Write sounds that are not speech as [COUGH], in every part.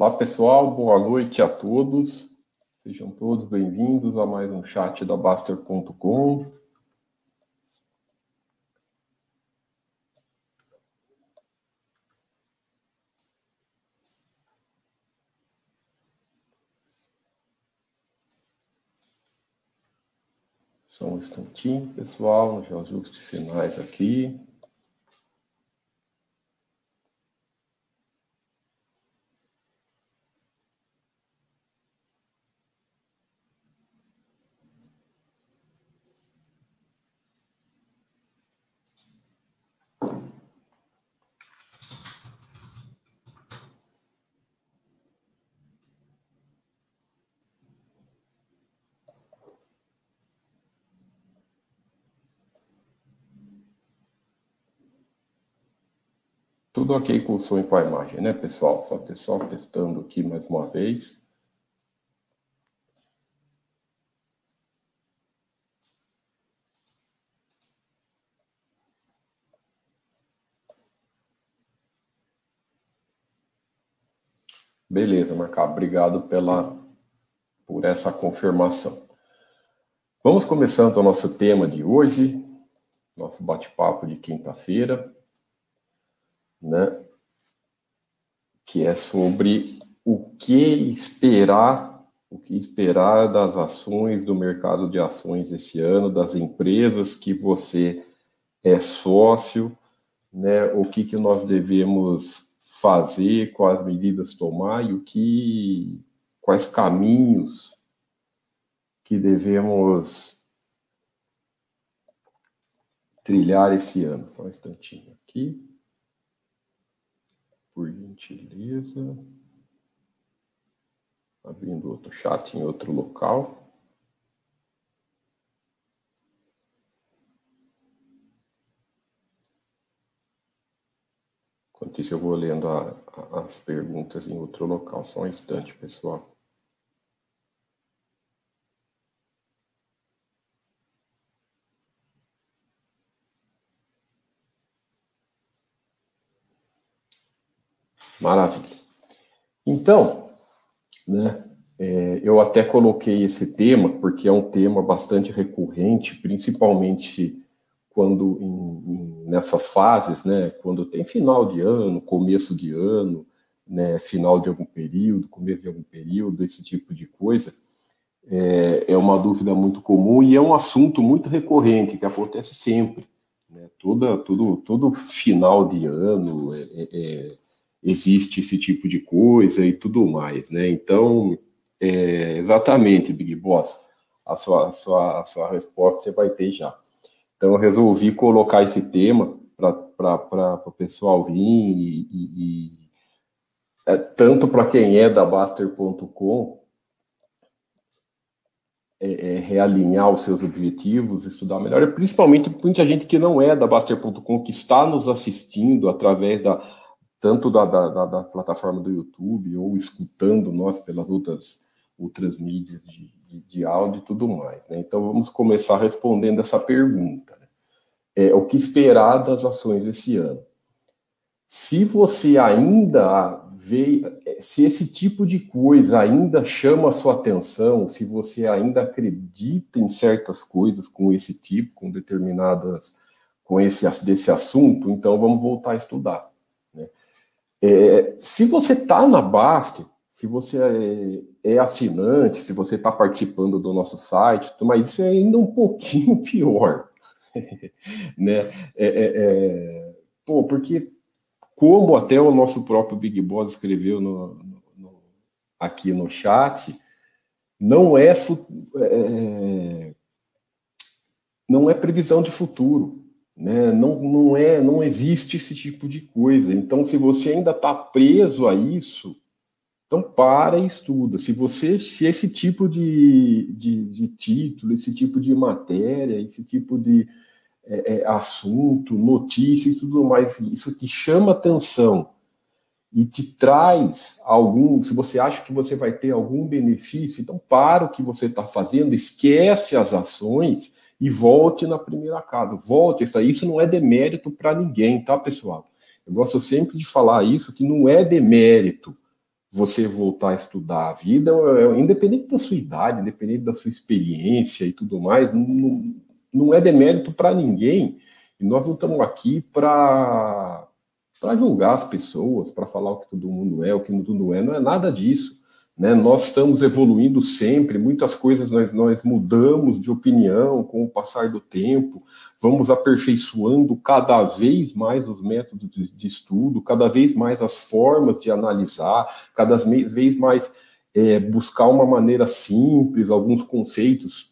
Olá, pessoal, boa noite a todos. Sejam todos bem-vindos a mais um chat da Baster.com. Só um instantinho, pessoal, nos ajustes finais aqui. Tudo ok com o som e com a imagem, né, pessoal? Só, só testando aqui mais uma vez. Beleza, Marcado. Obrigado pela, por essa confirmação. Vamos começando o nosso tema de hoje, nosso bate-papo de quinta-feira né? Que é sobre o que esperar, o que esperar das ações do mercado de ações esse ano, das empresas que você é sócio, né? O que que nós devemos fazer, quais medidas tomar e o que, quais caminhos que devemos trilhar esse ano. Só um instantinho aqui por gentileza. Abrindo outro chat em outro local. Enquanto isso, eu vou lendo a, a, as perguntas em outro local. Só um instante, pessoal. Maravilha. Então, né, é, eu até coloquei esse tema porque é um tema bastante recorrente, principalmente quando em, em, nessas fases, né, quando tem final de ano, começo de ano, né, final de algum período, começo de algum período, esse tipo de coisa, é, é uma dúvida muito comum e é um assunto muito recorrente que acontece sempre. Né, toda, todo, todo final de ano é, é, é existe esse tipo de coisa e tudo mais, né? Então, é, exatamente, Big Boss, a sua, a, sua, a sua resposta você vai ter já. Então, eu resolvi colocar esse tema para o pessoal vir e, e, e é, tanto para quem é da Baster.com é, é, realinhar os seus objetivos, estudar melhor, principalmente muita gente que não é da Baster.com, que está nos assistindo através da, tanto da, da, da, plataforma do YouTube ou escutando nós pelas outras, outras mídias de, de, de áudio e tudo mais. Né? Então, vamos começar respondendo essa pergunta. Né? É, o que esperar das ações esse ano? Se você ainda vê, se esse tipo de coisa ainda chama a sua atenção, se você ainda acredita em certas coisas com esse tipo, com determinadas, com esse desse assunto, então vamos voltar a estudar. É, se você está na Bast, se você é, é assinante, se você está participando do nosso site, mas isso é ainda um pouquinho [LAUGHS] pior. [LAUGHS] né? É, é, é, pô, porque como até o nosso próprio Big Boss escreveu no, no, aqui no chat, não é, é, não é previsão de futuro. Né? Não, não, é, não existe esse tipo de coisa. Então, se você ainda está preso a isso, então para e estuda. Se você, se esse tipo de, de, de título, esse tipo de matéria, esse tipo de é, é, assunto, notícias e tudo mais, isso te chama atenção e te traz algum, se você acha que você vai ter algum benefício, então para o que você está fazendo, esquece as ações e volte na primeira casa. Volte, isso, isso não é demérito para ninguém, tá, pessoal? Eu gosto sempre de falar isso, que não é demérito você voltar a estudar a vida, é, independente da sua idade, independente da sua experiência e tudo mais, não, não é demérito para ninguém. E nós não estamos aqui para julgar as pessoas, para falar o que todo mundo é, o que todo mundo é, não é nada disso. Né? Nós estamos evoluindo sempre, muitas coisas nós, nós mudamos de opinião com o passar do tempo, vamos aperfeiçoando cada vez mais os métodos de, de estudo, cada vez mais as formas de analisar, cada vez mais é, buscar uma maneira simples, alguns conceitos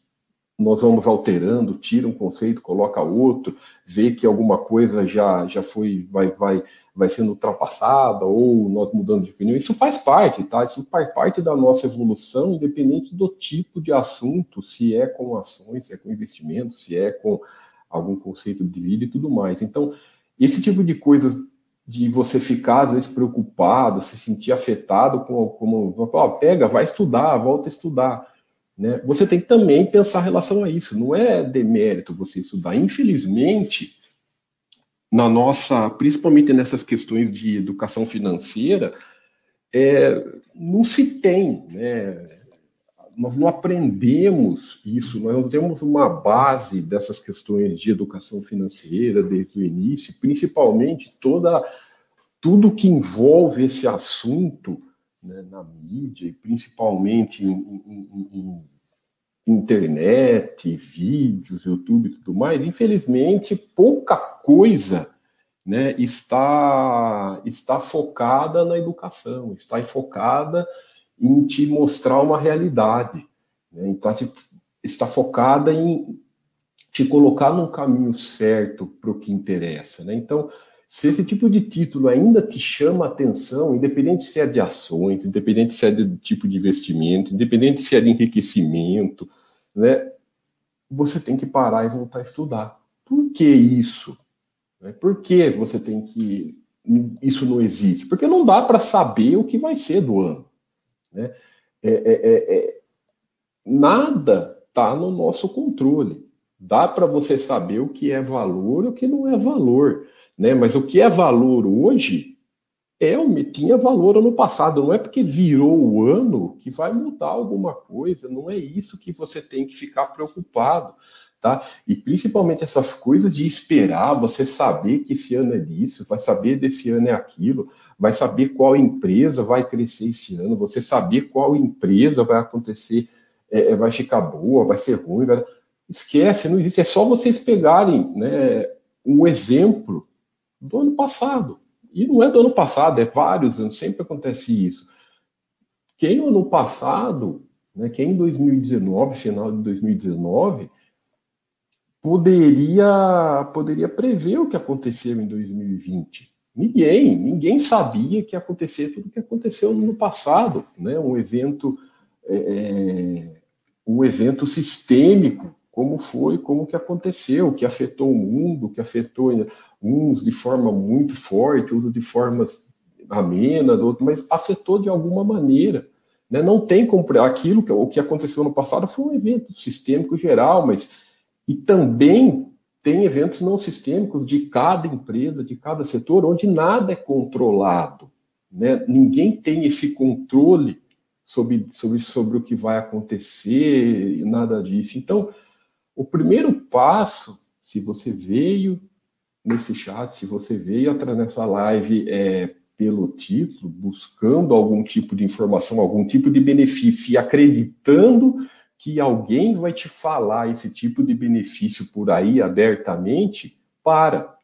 nós vamos alterando, tira um conceito, coloca outro, vê que alguma coisa já, já foi, vai, vai, vai sendo ultrapassada, ou nós mudando de opinião. Isso faz parte, tá? Isso faz parte da nossa evolução, independente do tipo de assunto, se é com ações, se é com investimento, se é com algum conceito de vida e tudo mais. Então, esse tipo de coisa de você ficar, às vezes, preocupado, se sentir afetado com, como, ó, pega, vai estudar, volta a estudar né? Você tem que também pensar em relação a isso. Não é demérito você estudar. Infelizmente, na nossa, principalmente nessas questões de educação financeira, é, não se tem, né? Nós não aprendemos isso, nós não temos uma base dessas questões de educação financeira desde o início, principalmente toda tudo que envolve esse assunto né, na mídia, e principalmente em, em, em, internet, vídeos, YouTube e tudo mais, infelizmente, pouca coisa né, está, está focada na educação, está focada em te mostrar uma realidade, né, está, está focada em te colocar num caminho certo para o que interessa. Né? Então, se esse tipo de título ainda te chama atenção, independente se é de ações, independente se é de tipo de investimento, independente se é de enriquecimento, né, você tem que parar e voltar a estudar. Por que isso? Né, por que você tem que. Isso não existe? Porque não dá para saber o que vai ser do ano. Né? É, é, é, é nada está no nosso controle. Dá para você saber o que é valor e o que não é valor. Né? Mas o que é valor hoje é tinha valor ano passado. Não é porque virou o ano que vai mudar alguma coisa. Não é isso que você tem que ficar preocupado. Tá? E principalmente essas coisas de esperar, você saber que esse ano é isso, vai saber desse ano é aquilo, vai saber qual empresa vai crescer esse ano, você saber qual empresa vai acontecer, é, é vai ficar boa, vai ser ruim. Vai... Esquece, não existe. É só vocês pegarem né, um exemplo do ano passado. E não é do ano passado, é vários anos, sempre acontece isso. Quem no ano passado, né, quem em 2019, final de 2019, poderia, poderia prever o que aconteceu em 2020? Ninguém, ninguém sabia que ia acontecer tudo o que aconteceu no passado, né? Um evento, é, é um evento sistêmico como foi, como que aconteceu, que afetou o mundo, que afetou uns de forma muito forte, outros de formas amena, outro, mas afetou de alguma maneira. Né? Não tem como aquilo que o que aconteceu no passado foi um evento sistêmico geral, mas e também tem eventos não sistêmicos de cada empresa, de cada setor, onde nada é controlado. Né? Ninguém tem esse controle sobre, sobre, sobre o que vai acontecer, nada disso. Então, o primeiro passo, se você veio nesse chat, se você veio atrás nessa live é, pelo título, buscando algum tipo de informação, algum tipo de benefício e acreditando que alguém vai te falar esse tipo de benefício por aí abertamente, para.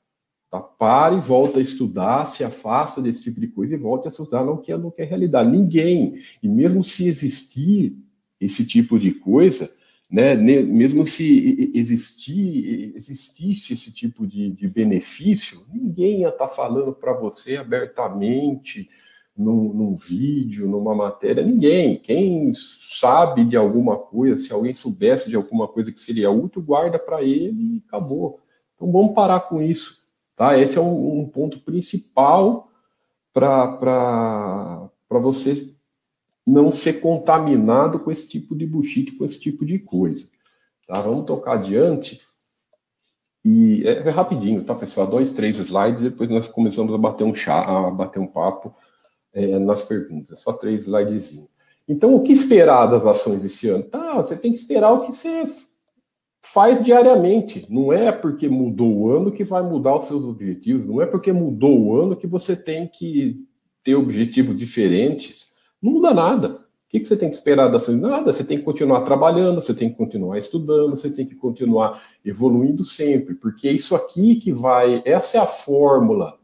Tá? Para e volta a estudar, se afasta desse tipo de coisa e volta a estudar não quer, não quer realidade. Ninguém. E mesmo se existir esse tipo de coisa, né, mesmo se existir, existisse esse tipo de, de benefício, ninguém ia estar tá falando para você abertamente num, num, vídeo, numa matéria, ninguém. Quem sabe de alguma coisa, se alguém soubesse de alguma coisa que seria útil, guarda para ele e acabou. Então vamos parar com isso. Tá? Esse é um, um ponto principal para você não ser contaminado com esse tipo de bullshit, com esse tipo de coisa. Tá? Vamos tocar adiante. E é, é rapidinho, tá, pessoal? Dois, três slides, depois nós começamos a bater um chá, a bater um papo é, nas perguntas, só três slidezinhos. Então, o que esperar das ações esse ano? Tá, você tem que esperar o que você faz diariamente. Não é porque mudou o ano que vai mudar os seus objetivos, não é porque mudou o ano que você tem que ter objetivos diferentes. Não muda nada. O que você tem que esperar das ações? Nada, você tem que continuar trabalhando, você tem que continuar estudando, você tem que continuar evoluindo sempre, porque é isso aqui que vai, essa é a fórmula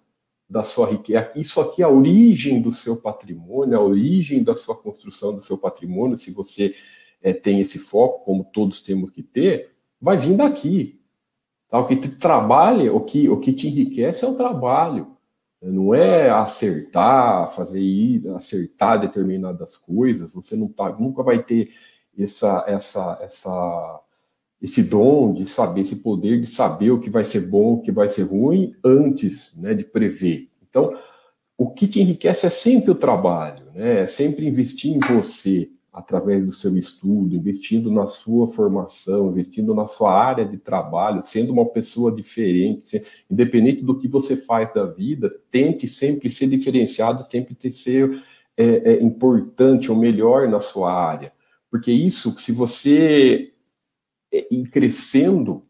da sua riqueza. Isso aqui é a origem do seu patrimônio, a origem da sua construção do seu patrimônio, se você é, tem esse foco, como todos temos que ter, vai vir daqui. Tá? O que te trabalha, o que, o que te enriquece é o trabalho. Não é acertar, fazer ir, acertar determinadas coisas. Você não tá, nunca vai ter essa, essa, essa, esse dom de saber, esse poder de saber o que vai ser bom, o que vai ser ruim, antes né, de prever. Então, o que te enriquece é sempre o trabalho, né? é sempre investir em você através do seu estudo, investindo na sua formação, investindo na sua área de trabalho, sendo uma pessoa diferente, independente do que você faz da vida, tente sempre ser diferenciado, sempre ser é, é, importante ou melhor na sua área. Porque isso, se você é, ir crescendo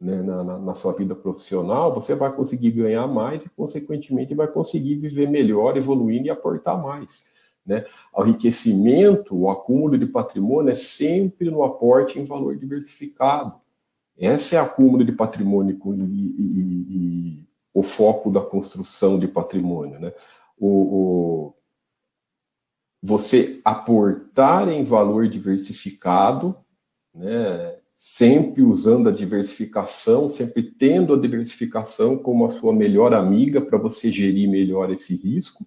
né, na, na, sua vida profissional, você vai conseguir ganhar mais e, consequentemente, vai conseguir viver melhor, evoluindo e aportar mais. Né? O enriquecimento, o acúmulo de patrimônio é sempre no aporte em valor diversificado. Esse é acúmulo de patrimônio e, e, e o foco da construção de patrimônio. Né? O, o, você aportar em valor diversificado, né, sempre usando a diversificação, sempre tendo a diversificação como a sua melhor amiga para você gerir melhor esse risco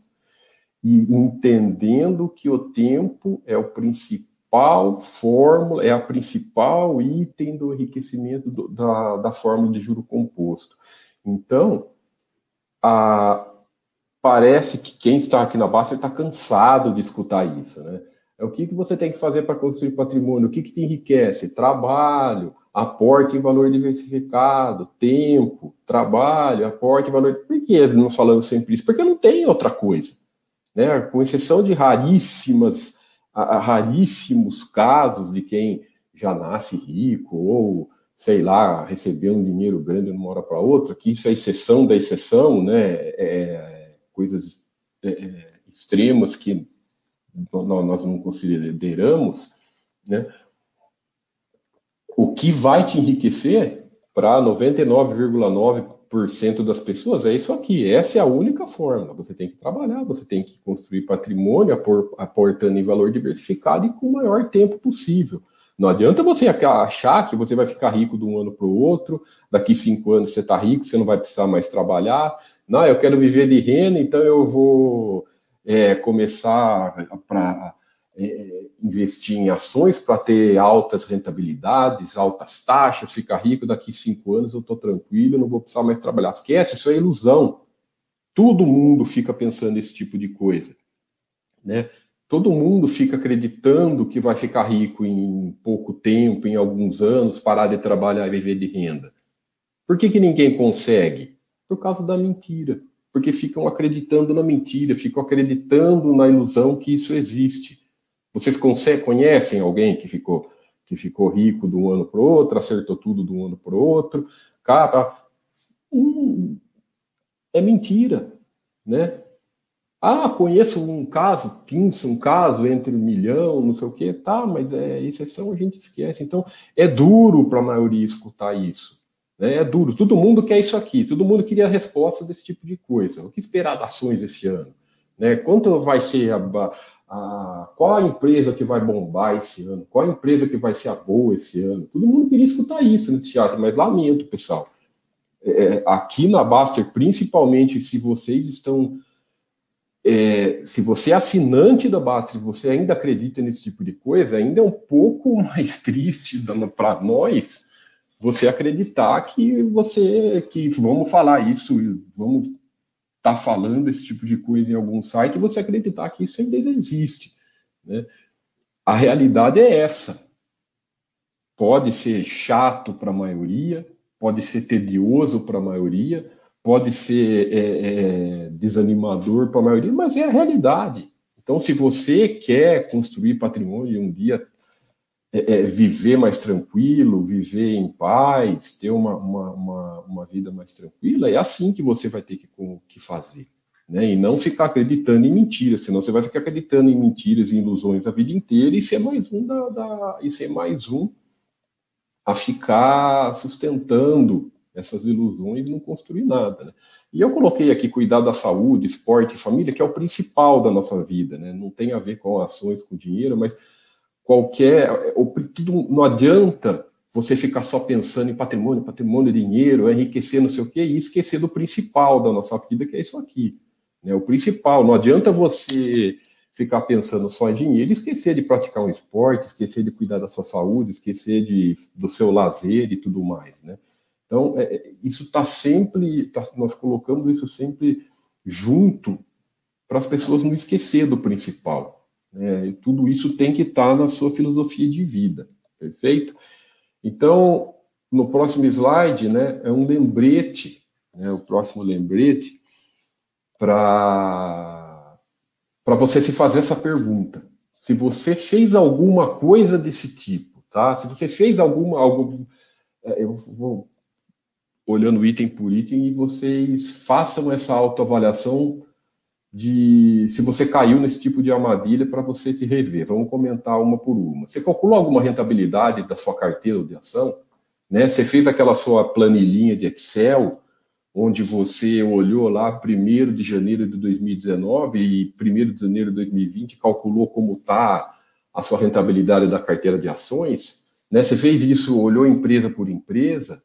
e entendendo que o tempo é o principal fórmula, é a principal item do enriquecimento do, da, da fórmula de juro composto. Então, a, parece que quem está aqui na base está cansado de escutar isso, né? É o que, que você tem que fazer para construir patrimônio, o que, que te enriquece? Trabalho, aporte em valor diversificado, tempo, trabalho, aporte em valor. Por que nós falamos sempre isso? Porque não tem outra coisa né? com exceção de raríssimas, raríssimos casos de quem já nasce rico ou, sei lá, recebeu um dinheiro grande de uma hora para outra, que isso é exceção da exceção, né? É, coisas é, é extremas que nós não consideramos, né? O que vai te enriquecer para 99,9 cento das pessoas é isso aqui. Essa é a única forma. Você tem que trabalhar, você tem que construir patrimônio, aportando em valor diversificado e com o maior tempo possível. Não adianta você achar que você vai ficar rico de um ano para o outro, daqui cinco anos você está rico, você não vai precisar mais trabalhar. Não, eu quero viver de renda, então eu vou é, começar para investir em ações para ter altas rentabilidades, altas taxas, ficar rico, daqui cinco anos eu estou tranquilo, não vou precisar mais trabalhar. Esquece, isso é ilusão. Todo mundo fica pensando esse tipo de coisa. Né? Todo mundo fica acreditando que vai ficar rico em pouco tempo, em alguns anos, parar de trabalhar e viver de renda. Por que, que ninguém consegue? Por causa da mentira. Porque ficam acreditando na mentira, ficam acreditando na ilusão que isso existe. Vocês conhecem alguém que ficou que ficou rico de um ano para o outro, acertou tudo de um ano para o outro? Cara, hum, é mentira, né? Ah, conheço um caso, pinça um caso entre um milhão, não sei o quê, tá, mas é exceção, a gente esquece. Então, é duro para a maioria escutar isso. Né? É duro. Todo mundo quer isso aqui, todo mundo queria a resposta desse tipo de coisa. O que esperar das ações esse ano? Né? Quanto vai ser a, a, qual a empresa que vai bombar esse ano, qual a empresa que vai ser a boa esse ano. Todo mundo queria escutar isso nesse teatro, mas lamento, pessoal. É, é, aqui na Baster, principalmente se vocês estão. É, se você é assinante da Baster, você ainda acredita nesse tipo de coisa, ainda é um pouco [LAUGHS] mais triste para nós você acreditar que você que vamos falar isso, vamos está falando esse tipo de coisa em algum site e você acreditar que isso ainda existe. Né? A realidade é essa. Pode ser chato para a maioria, pode ser tedioso para a maioria, pode ser é, é, desanimador para a maioria, mas é a realidade. Então, se você quer construir patrimônio e um dia é, é, viver mais tranquilo, viver em paz, ter uma, uma, uma, uma, vida mais tranquila, é assim que você vai ter que, que fazer. Né? E não ficar acreditando em mentiras, senão você vai ficar acreditando em mentiras e ilusões a vida inteira e ser mais um da, da e ser mais um a ficar sustentando essas ilusões e não construir nada. Né? E eu coloquei aqui cuidar da saúde, esporte família, que é o principal da nossa vida. Né? Não tem a ver com ações, com dinheiro, mas qualquer. Tudo, não adianta você ficar só pensando em patrimônio, patrimônio, dinheiro, enriquecer, não sei o quê, e esquecer do principal da nossa vida, que é isso aqui. Né? O principal. Não adianta você ficar pensando só em dinheiro, esquecer de praticar um esporte, esquecer de cuidar da sua saúde, esquecer de, do seu lazer e tudo mais, né? Então, é, é isso está sempre, tá, nós colocamos isso sempre junto para as pessoas não esquecer do principal. Né? E tudo isso tem que estar tá na sua filosofia de vida, perfeito? Então, no próximo slide, né, é um lembrete, né, o próximo lembrete, para você se fazer essa pergunta. Se você fez alguma coisa desse tipo, tá? Se você fez alguma, algum, é, eu vou olhando item por item e vocês façam essa autoavaliação de se você caiu nesse tipo de armadilha para você se rever. Vamos comentar uma por uma. Você calculou alguma rentabilidade da sua carteira de ação? Né? Você fez aquela sua planilhinha de Excel, onde você olhou lá 1 de janeiro de 2019 e 1 de janeiro de 2020 calculou como está a sua rentabilidade da carteira de ações? Né? Você fez isso, olhou empresa por empresa?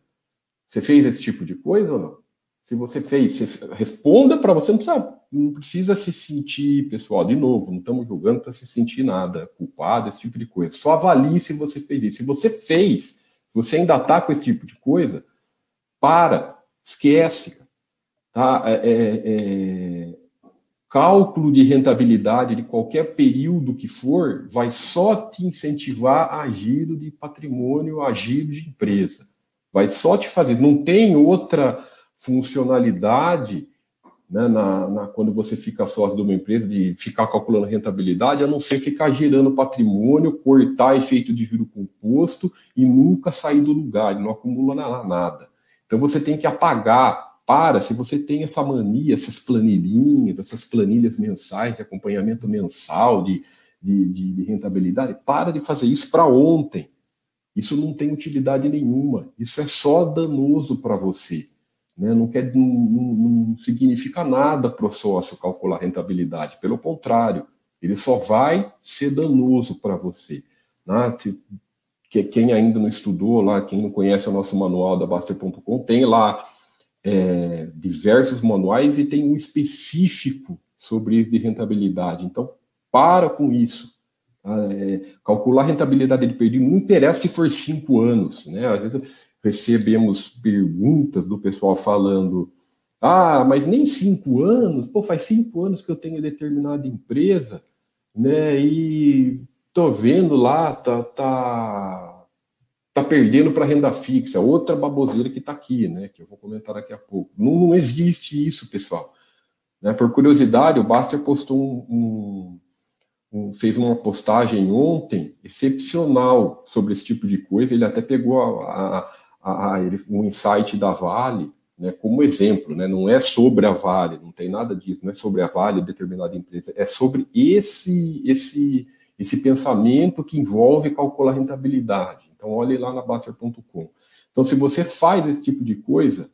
Você fez esse tipo de coisa ou não? Se você fez, você responda para você, não precisa, não precisa se sentir, pessoal, de novo, não estamos julgando para se sentir nada, culpado, esse tipo de coisa. Só avalie se você fez isso. Se você fez, se você ainda está com esse tipo de coisa, para, esquece. Tá? É, é, é, cálculo de rentabilidade de qualquer período que for vai só te incentivar a giro de patrimônio, a giro de empresa. Vai só te fazer. Não tem outra funcionalidade né, na, na, quando você fica sócio de uma empresa, de ficar calculando rentabilidade, a não ser ficar gerando patrimônio, cortar efeito de juro composto e nunca sair do lugar, não acumula nada. Então você tem que apagar. Para, se você tem essa mania, essas planilhinhas, essas planilhas mensais de acompanhamento mensal de, de, de rentabilidade, para de fazer isso para ontem. Isso não tem utilidade nenhuma. Isso é só danoso para você. Né? Não, quer, não, não, significa nada para o sócio calcular rentabilidade. Pelo contrário, ele só vai ser danoso para você. Né? Que, quem ainda não estudou lá, quem não conhece o nosso manual da Baster.com, tem lá é, diversos manuais e tem um específico sobre de rentabilidade. Então, para com isso. Ah, é, calcular a rentabilidade de perdido não interessa se for cinco anos, né? Às vezes recebemos perguntas do pessoal falando, ah, mas nem cinco anos, pô, faz cinco anos que eu tenho determinada empresa, né? E tô vendo lá, tá, tá, tá perdendo para renda fixa, outra baboseira que tá aqui, né? Que eu vou comentar daqui a pouco. Não, não existe isso, pessoal. Né? Por curiosidade, o Baster postou um, um fez uma postagem ontem excepcional sobre esse tipo de coisa. Ele até pegou a, a, a, um insight da Vale né, como exemplo. Né? Não é sobre a Vale, não tem nada disso, não é sobre a Vale, determinada empresa, é sobre esse, esse, esse pensamento que envolve calcular rentabilidade. Então, olhe lá na Baster.com. Então, se você faz esse tipo de coisa,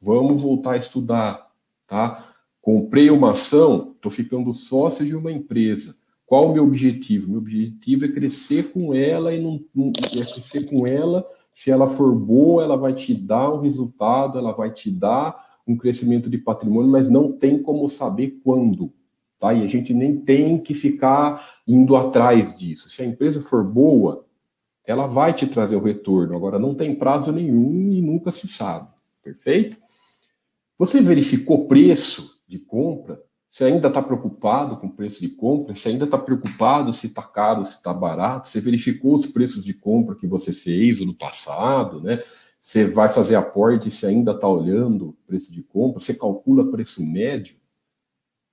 vamos voltar a estudar, tá? Comprei uma ação, estou ficando sócio de uma empresa qual o meu objetivo? Meu objetivo é crescer com ela e não, não é crescer com ela. Se ela for boa, ela vai te dar um resultado, ela vai te dar um crescimento de patrimônio, mas não tem como saber quando. Tá? E a gente nem tem que ficar indo atrás disso. Se a empresa for boa, ela vai te trazer o retorno. Agora, não tem prazo nenhum e nunca se sabe. Perfeito? Você verificou preço de compra? Você ainda está preocupado com o preço de compra? Você ainda está preocupado se está caro, se está barato? Você verificou os preços de compra que você fez no passado, né? você vai fazer aporte e você ainda está olhando o preço de compra, você calcula preço médio,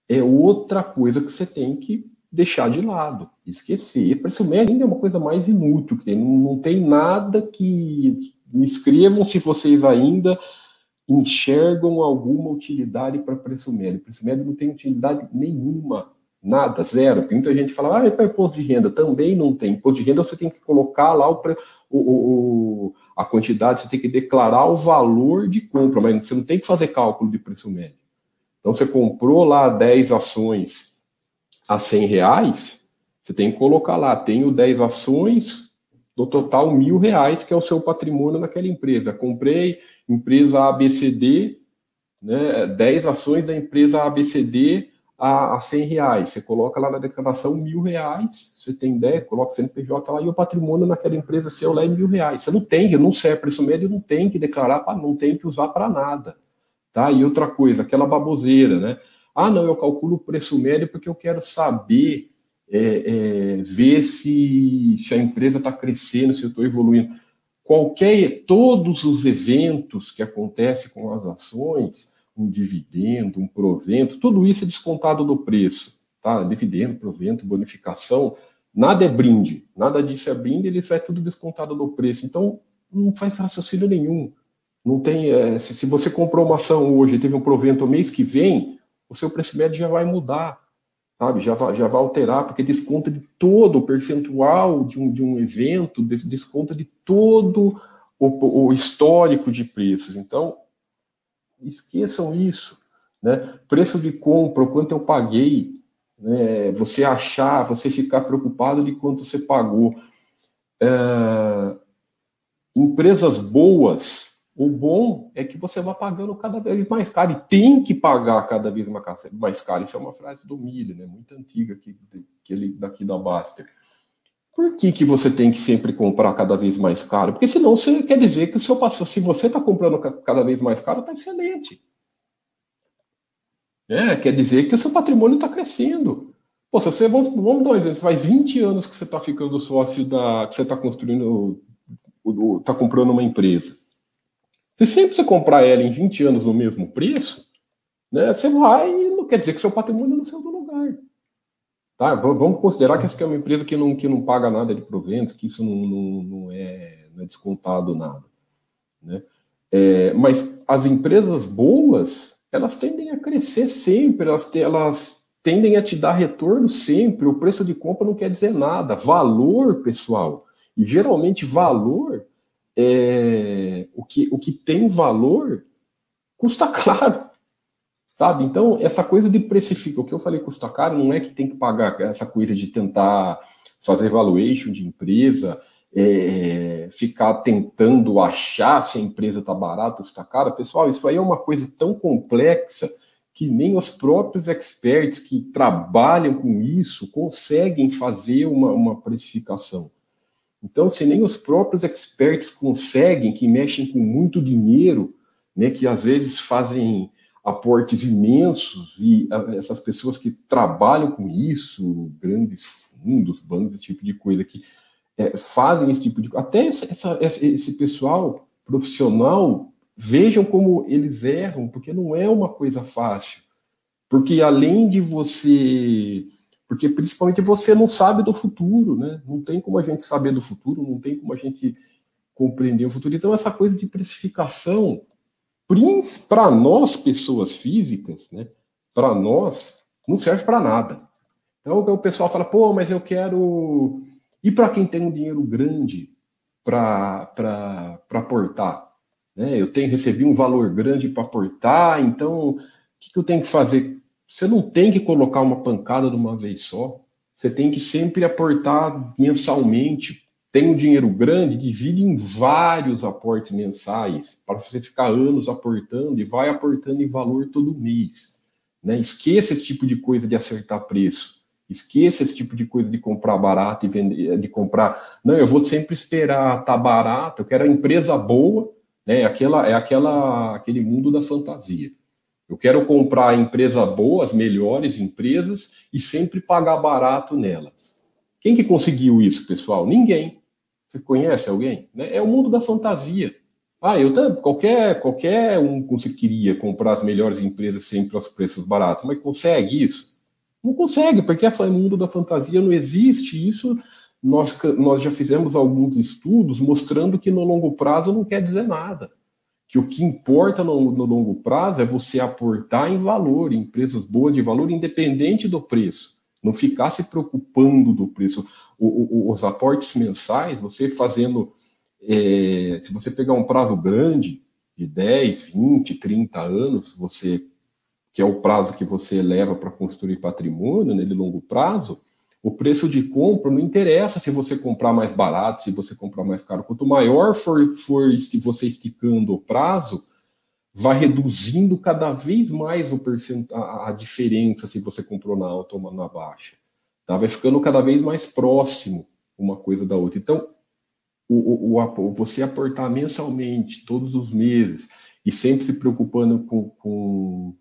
é outra coisa que você tem que deixar de lado, esquecer. Preço médio ainda é uma coisa mais inútil que. Não, não tem nada que. Me escrevam se vocês ainda enxergam alguma utilidade para preço médio. Preço médio não tem utilidade nenhuma, nada, zero. Tem muita gente fala, ah, é para imposto de renda. Também não tem. Imposto de renda você tem que colocar lá o, o, o, a quantidade, você tem que declarar o valor de compra, mas você não tem que fazer cálculo de preço médio. Então você comprou lá 10 ações a 100 reais, você tem que colocar lá, tenho 10 ações, do total mil reais, que é o seu patrimônio naquela empresa. Comprei empresa ABCD, né, 10 ações da empresa ABCD a, a 100 reais. Você coloca lá na declaração mil reais, você tem 10, coloca o CNPJ lá e o patrimônio naquela empresa seu lá é mil reais. Você não tem, não serve preço médio, não tem que declarar, não tem que usar para nada. Tá? E outra coisa, aquela baboseira, né? Ah, não, eu calculo o preço médio porque eu quero saber, é, é, ver se, se a empresa está crescendo, se eu estou evoluindo. Qualquer, todos os eventos que acontecem com as ações, um dividendo, um provento, tudo isso é descontado do preço, tá? Dividendo, provento, bonificação, nada é brinde, nada disso é brinde, eles vai tudo descontado do preço. Então, não faz raciocínio nenhum. Não tem, é, se, se, você comprou uma ação hoje e teve um provento mês que vem, o seu preço médio já vai mudar, sabe? Já vai, já vai alterar, porque desconta de todo o percentual de um, de um evento, desconta de todo o, o histórico de preços. Então, esqueçam isso. Né? Preço de compra, o quanto eu paguei, né? você achar, você ficar preocupado de quanto você pagou. É... Empresas boas o bom é que você vai pagando cada vez mais caro e tem que pagar cada vez mais caro. Isso é uma frase do Miller, né? muito antiga aqui, que ele, daqui da Baster. Por que, que você tem que sempre comprar cada vez mais caro? Porque senão você quer dizer que o seu se você está comprando cada vez mais caro, está excelente. É, quer dizer que o seu patrimônio está crescendo. Pô, se você, vamos, vamos dar um exemplo, faz 20 anos que você está ficando sócio da. que você está construindo, está comprando uma empresa. Se sempre você comprar ela em 20 anos no mesmo preço, né, você vai não quer dizer que seu patrimônio não saiu do lugar. Tá? Vamos considerar que essa é uma empresa que não, que não paga nada de proventos, que isso não, não, não, é, não é descontado nada. Né? É, mas as empresas boas, elas tendem a crescer sempre, elas, te, elas tendem a te dar retorno sempre. O preço de compra não quer dizer nada. Valor, pessoal, e geralmente valor é, o, que, o que tem valor custa [LAUGHS] caro, sabe? Então, essa coisa de precificar, o que eu falei custa caro, não é que tem que pagar essa coisa de tentar fazer valuation de empresa, é, ficar tentando achar se a empresa está barata ou está cara. Pessoal, isso aí é uma coisa tão complexa que nem os próprios experts que trabalham com isso conseguem fazer uma, uma precificação. Então, se nem os próprios experts conseguem, que mexem com muito dinheiro, né, que às vezes fazem aportes imensos, e essas pessoas que trabalham com isso, grandes fundos, bancos, esse tipo de coisa, que é, fazem esse tipo de coisa, até essa, esse pessoal profissional, vejam como eles erram, porque não é uma coisa fácil. Porque além de você porque principalmente você não sabe do futuro, né? Não tem como a gente saber do futuro, não tem como a gente compreender o futuro. Então, essa coisa de precificação, para nós, pessoas físicas, né? Para nós, não serve para nada. Então, o pessoal fala, pô, mas eu quero. E para quem tem um dinheiro grande para aportar? Né? Eu tenho recebi um valor grande para aportar, então o que, que eu tenho que fazer? Você não tem que colocar uma pancada de uma vez só. Você tem que sempre aportar mensalmente. Tem um dinheiro grande, divide em vários aportes mensais, para você ficar anos aportando e vai aportando em valor todo mês. Né? Esqueça esse tipo de coisa de acertar preço. Esqueça esse tipo de coisa de comprar barato e vender, de comprar. Não, eu vou sempre esperar tá barato, eu quero a empresa boa, né? Aquela, é aquela, aquele mundo da fantasia. Eu quero comprar empresa boa, as melhores empresas e sempre pagar barato nelas. Quem que conseguiu isso, pessoal? Ninguém. Você conhece alguém? Né? É o mundo da fantasia. Ah, eu qualquer qualquer um conseguiria comprar as melhores empresas sempre aos preços baratos, mas consegue isso? Não consegue, porque o mundo da fantasia não existe. Isso nós, nós já fizemos alguns estudos mostrando que no longo prazo não quer dizer nada. Que o que importa no, no longo prazo é você aportar em valor, em empresas boas de valor, independente do preço. Não ficar se preocupando do preço. O, o, os aportes mensais, você fazendo é, se você pegar um prazo grande, de 10, 20, 30 anos, você que é o prazo que você leva para construir patrimônio, nele longo prazo, o preço de compra não interessa se você comprar mais barato, se você comprar mais caro. Quanto maior for, for se você esticando o prazo, vai reduzindo cada vez mais o percent... a diferença se você comprou na alta ou na baixa. Tá? Vai ficando cada vez mais próximo uma coisa da outra. Então, o, o, o, você aportar mensalmente, todos os meses, e sempre se preocupando com, com,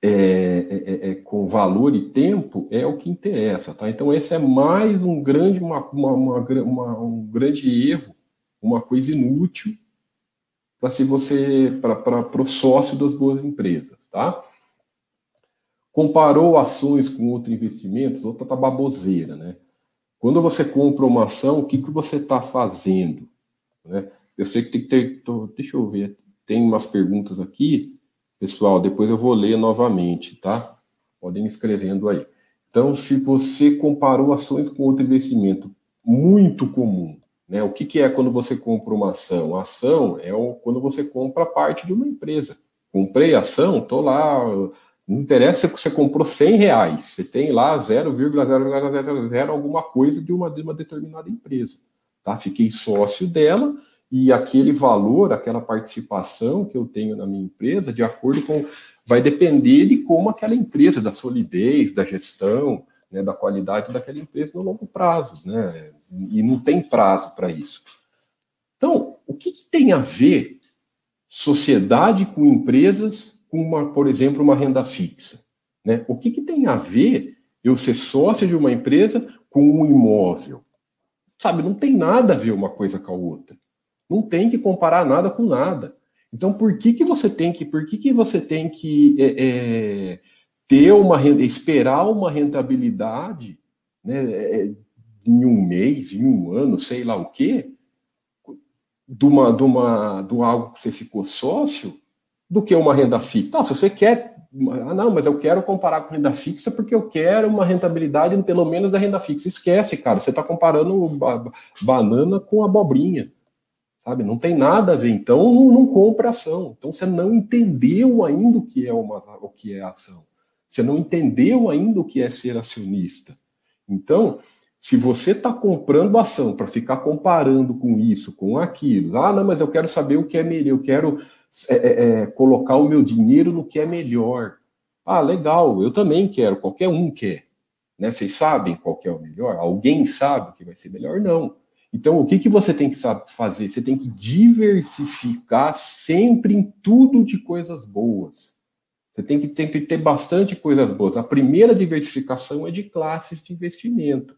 é, é, é, é, com valor e tempo, é o que interessa. Tá? Então, esse é mais um grande, uma, uma, uma, um grande erro, uma coisa inútil para se você para o sócio das boas empresas. Tá? Comparou ações com outros investimentos, outra tá baboseira, né? Quando você compra uma ação, o que, que você está fazendo? Né? Eu sei que tem que ter. Tô, deixa eu ver. Tem umas perguntas aqui, pessoal. Depois eu vou ler novamente, tá? Podem ir escrevendo aí. Então, se você comparou ações com outro investimento, muito comum. Né? O que, que é quando você compra uma ação? A ação é o, quando você compra parte de uma empresa. Comprei ação, estou lá não interessa se você comprou 100 reais, você tem lá 0,0000 alguma coisa de uma, de uma determinada empresa. Tá? Fiquei sócio dela e aquele valor, aquela participação que eu tenho na minha empresa, de acordo com. vai depender de como aquela empresa, da solidez, da gestão, né, da qualidade daquela empresa no longo prazo. Né? E não tem prazo para isso. Então, o que, que tem a ver sociedade com empresas com, uma, por exemplo, uma renda fixa? Né? O que, que tem a ver eu ser sócio de uma empresa com um imóvel? Sabe, não tem nada a ver uma coisa com a outra. Não tem que comparar nada com nada. Então, por que, que você tem que, por que, que você tem que é, é, ter uma esperar uma rentabilidade né, é, em um mês, em um ano, sei lá o quê, de uma, de uma, de algo que você ficou sócio, do que uma renda fixa. Ah, se você quer. Ah, não, mas eu quero comparar com renda fixa porque eu quero uma rentabilidade pelo menos da renda fixa. Esquece, cara. Você está comparando banana com abobrinha. Sabe? Não tem nada a ver. Então, não, compra ação. Então, você não entendeu ainda o que é, uma, o que é ação. Você não entendeu ainda o que é ser acionista. Então, se você está comprando ação para ficar comparando com isso, com aquilo, ah, não, mas eu quero saber o que é melhor, eu quero é, é, é, colocar o meu dinheiro no que é melhor. Ah, legal, eu também quero, qualquer um quer. Né? Vocês sabem qual é o melhor? Alguém sabe o que vai ser melhor? Não. Então, o que, que você tem que fazer? Você tem que diversificar sempre em tudo de coisas boas. Você tem que sempre ter bastante coisas boas. A primeira diversificação é de classes de investimento.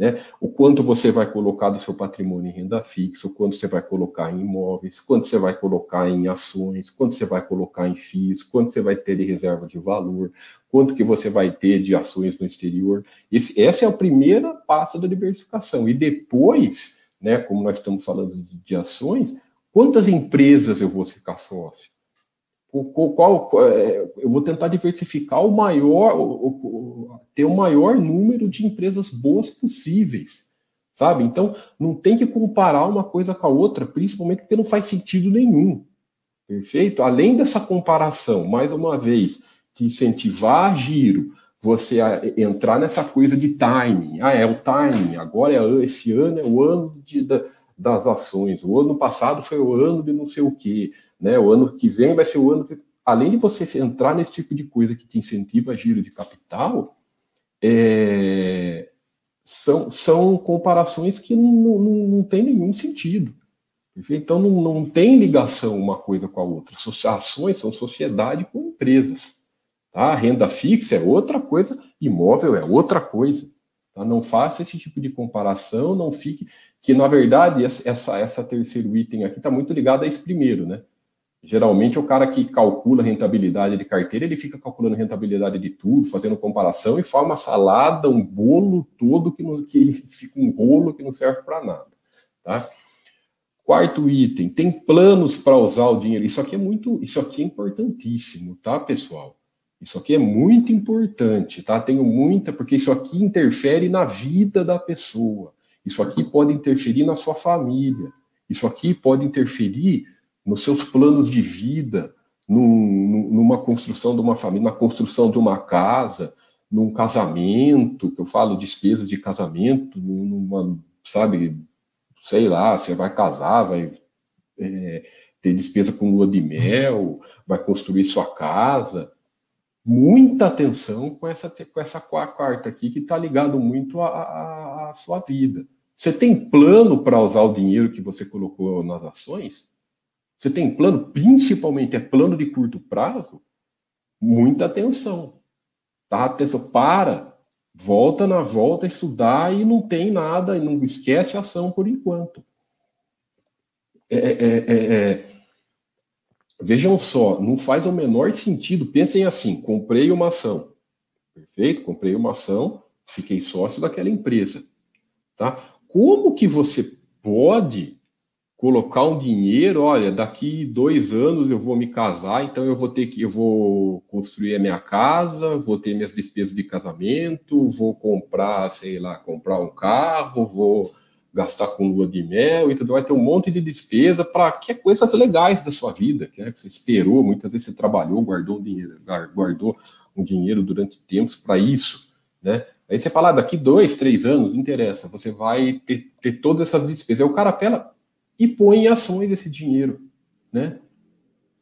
Né? O quanto você vai colocar do seu patrimônio em renda fixa, o quanto você vai colocar em imóveis, quanto você vai colocar em ações, quanto você vai colocar em FIIs, quanto você vai ter de reserva de valor, quanto que você vai ter de ações no exterior. Esse, essa é a primeira passo da diversificação. E depois, né, como nós estamos falando de, de ações, quantas empresas eu vou ficar sócio? Qual, qual, é, eu vou tentar diversificar o maior, ter o maior número de empresas boas possíveis, sabe? Então, não tem que comparar uma coisa com a outra, principalmente porque não faz sentido nenhum, perfeito? Além dessa comparação, mais uma vez, de incentivar giro, você entrar nessa coisa de timing, ah, é o timing, agora é esse ano é o ano de, da, das ações. O ano passado foi o ano de não sei o quê, né? O ano que vem vai ser o ano que... Além de você entrar nesse tipo de coisa que te incentiva a giro de capital, é... são, são comparações que não, não, não tem nenhum sentido. Então não, não tem ligação uma coisa com a outra. Ações são sociedade com empresas. Tá? Renda fixa é outra coisa, imóvel é outra coisa. Tá? Não faça esse tipo de comparação, não fique. Que na verdade essa, essa terceiro item aqui está muito ligado a esse primeiro, né? Geralmente o cara que calcula rentabilidade de carteira, ele fica calculando rentabilidade de tudo, fazendo comparação e forma salada, um bolo todo que, não, que [LAUGHS] fica um rolo que não serve para nada, tá? Quarto item, tem planos para usar o dinheiro. Isso aqui é muito, isso aqui é importantíssimo, tá, pessoal? Isso aqui é muito importante, tá? Tenho muita, porque isso aqui interfere na vida da pessoa. Isso aqui pode interferir na sua família. Isso aqui pode interferir nos seus planos de vida, num, numa construção de uma família, na construção de uma casa, num casamento, que eu falo despesas de casamento, numa, sabe, sei lá, você vai casar, vai é, ter despesa com lua de mel, vai construir sua casa muita atenção com essa, com essa quarta aqui, que está ligado muito à, sua vida. Você tem plano para usar o dinheiro que você colocou nas ações? Você tem plano, principalmente é plano de curto prazo? Muita atenção. Tá? Atenção, para, volta na volta, estudar e não tem nada, e não esquece a ação por enquanto. É, é, é, é Vejam só, não faz o menor sentido. Pensem assim: comprei uma ação, perfeito? Comprei uma ação, fiquei sócio daquela empresa, tá? Como que você pode colocar um dinheiro? Olha, daqui dois anos eu vou me casar, então eu vou ter que, eu vou construir a minha casa, vou ter minhas despesas de casamento, vou comprar, sei lá, comprar um carro, vou gastar com lua de mel e tudo, vai ter um monte de despesa para que é coisas legais da sua vida, que, né, que você esperou, muitas vezes você trabalhou, guardou um dinheiro, guardou um dinheiro durante tempos para isso, né? Aí você fala, ah, daqui dois, três anos, não interessa, você vai ter, ter todas essas despesas. Aí o cara apela e põe em ações esse dinheiro, né?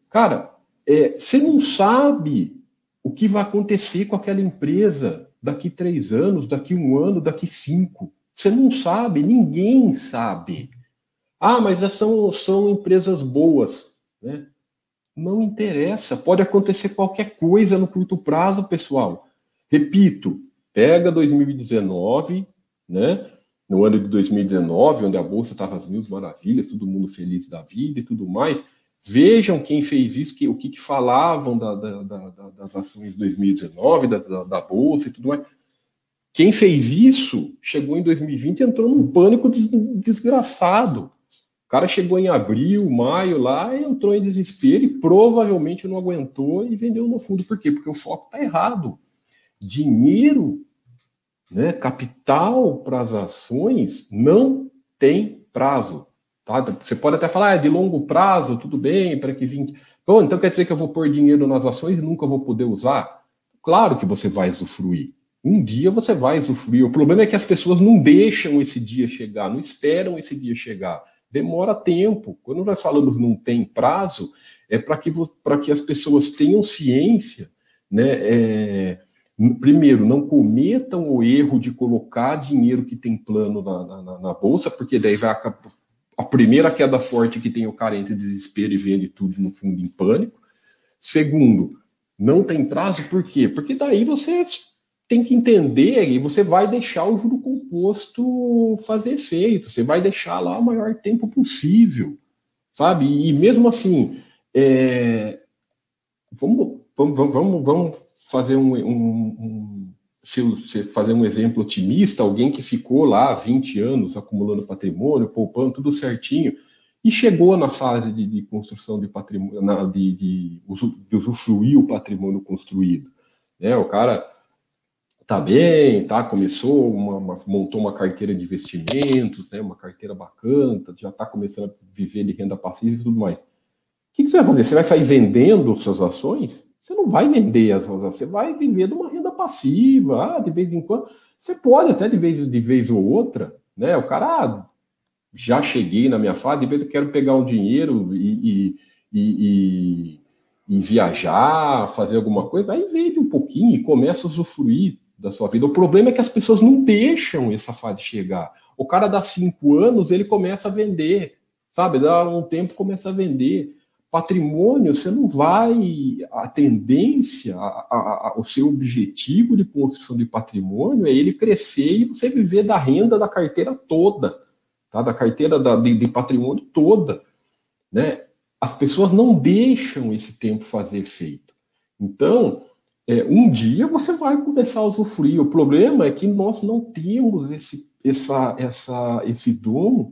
Cara, é, você não sabe o que vai acontecer com aquela empresa daqui três anos, daqui um ano, daqui cinco. Você não sabe, ninguém sabe. Ah, mas são, são empresas boas. Né? Não interessa, pode acontecer qualquer coisa no curto prazo, pessoal. Repito, pega 2019, né? No ano de 2019, onde a bolsa estava às mil maravilhas, todo mundo feliz da vida e tudo mais. Vejam quem fez isso, que, o que, que falavam da, da, da, das ações de 2019, da, bolsa e tudo mais. Quem fez isso chegou em 2020 e entrou num pânico desgraçado. O cara chegou em abril, maio lá, entrou em desespero e provavelmente não aguentou e vendeu no fundo. Por quê? Porque o foco está errado. Dinheiro, né, capital para as ações não tem prazo. Tá? Você pode até falar, ah, é de longo prazo, tudo bem, para que 20. Bom, então quer dizer que eu vou pôr dinheiro nas ações e nunca vou poder usar? Claro que você vai usufruir. Um dia você vai usufruir. O problema é que as pessoas não deixam esse dia chegar, não esperam esse dia chegar. Demora tempo. Quando nós falamos não tem prazo, é para que, que as pessoas tenham ciência, né? É, primeiro, não cometam o erro de colocar dinheiro que tem plano na, na, na bolsa, porque daí vai acabar, a primeira queda forte que tem o cara entra em desespero e vende tudo no fundo em pânico. Segundo, não tem prazo, por quê? Porque daí você tem que entender e você vai deixar o juro composto fazer efeito, você vai deixar lá o maior tempo possível, sabe? E mesmo assim, é... vamos, vamos, vamos, vamos fazer um, um, um se, fazer um exemplo otimista, alguém que ficou lá 20 anos acumulando patrimônio, poupando tudo certinho, e chegou na fase de, de construção de patrimônio, na, de, de, de usufruir o patrimônio construído. Né? O cara tá bem, tá? Começou, uma, uma, montou uma carteira de investimentos, né? Uma carteira bacana, já está começando a viver de renda passiva e tudo mais. O que, que, você vai fazer? Você vai sair vendendo suas ações? Você não vai vender as ações, você vai viver de uma renda passiva, ah, de vez em quando. Você pode até de vez, de vez ou outra, né? O cara, ah, já cheguei na minha fase, de vez eu quero pegar um dinheiro e, e, e, e viajar, fazer alguma coisa, aí vende um pouquinho e começa a usufruir da sua vida. O problema é que as pessoas não deixam essa fase chegar. O cara dá cinco anos, ele começa a vender, sabe? Dá um tempo, começa a vender. Patrimônio, você não vai. A tendência, a, a, a, o seu objetivo de construção de patrimônio é ele crescer e você viver da renda da carteira toda, tá? da carteira da, de, de patrimônio toda. Né? As pessoas não deixam esse tempo fazer efeito. Então, é, um dia você vai começar a usufruir. O problema é que nós não temos esse, essa, essa, esse dom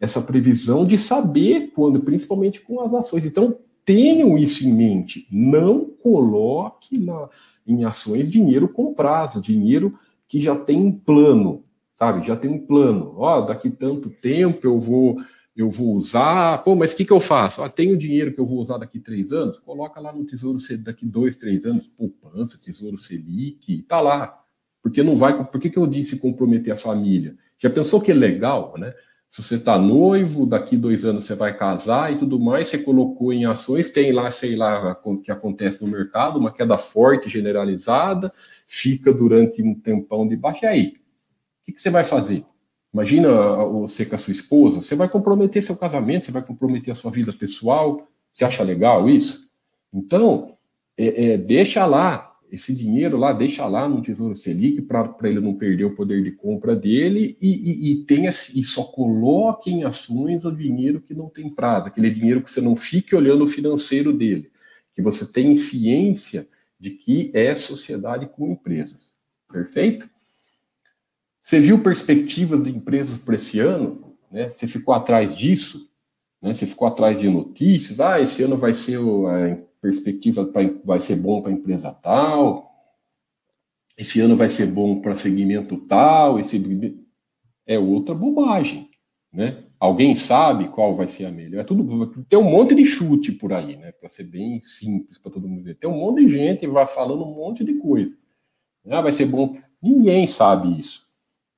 essa previsão de saber quando, principalmente com as ações. Então, tenham isso em mente. Não coloque na, em ações dinheiro com prazo, dinheiro que já tem um plano, sabe? Já tem um plano. Ó, daqui tanto tempo eu vou eu vou usar. Pô, mas o que, que eu faço? Ó, tenho dinheiro que eu vou usar daqui três anos? Coloca lá no Tesouro Selic daqui dois, três anos, poupança, Tesouro Selic, tá lá. Porque não vai. Por que, que eu disse comprometer a família? Já pensou que é legal, né? Se você está noivo, daqui dois anos você vai casar e tudo mais, você colocou em ações, tem lá, sei lá, o que acontece no mercado, uma queda forte, generalizada, fica durante um tempão de baixo. E aí? O que, que você vai fazer? Imagina você com a sua esposa, você vai comprometer seu casamento, você vai comprometer a sua vida pessoal. Você acha legal isso? Então, é, é, deixa lá, esse dinheiro lá, deixa lá no Tesouro Selic para ele não perder o poder de compra dele e, e, e, tenha, e só coloque em ações o dinheiro que não tem prazo, aquele dinheiro que você não fique olhando o financeiro dele, que você tem ciência de que é sociedade com empresas. Perfeito? Você viu perspectivas de empresas para esse ano? Né? Você ficou atrás disso? Né? Você ficou atrás de notícias? Ah, esse ano vai ser o, a perspectiva pra, vai ser bom para a empresa tal, esse ano vai ser bom para segmento tal, esse é outra bobagem, né? Alguém sabe qual vai ser a melhor? É tudo tem um monte de chute por aí, né? Para ser bem simples para todo mundo ver. Tem um monte de gente vai falando um monte de coisa. Ah, vai ser bom. Ninguém sabe isso.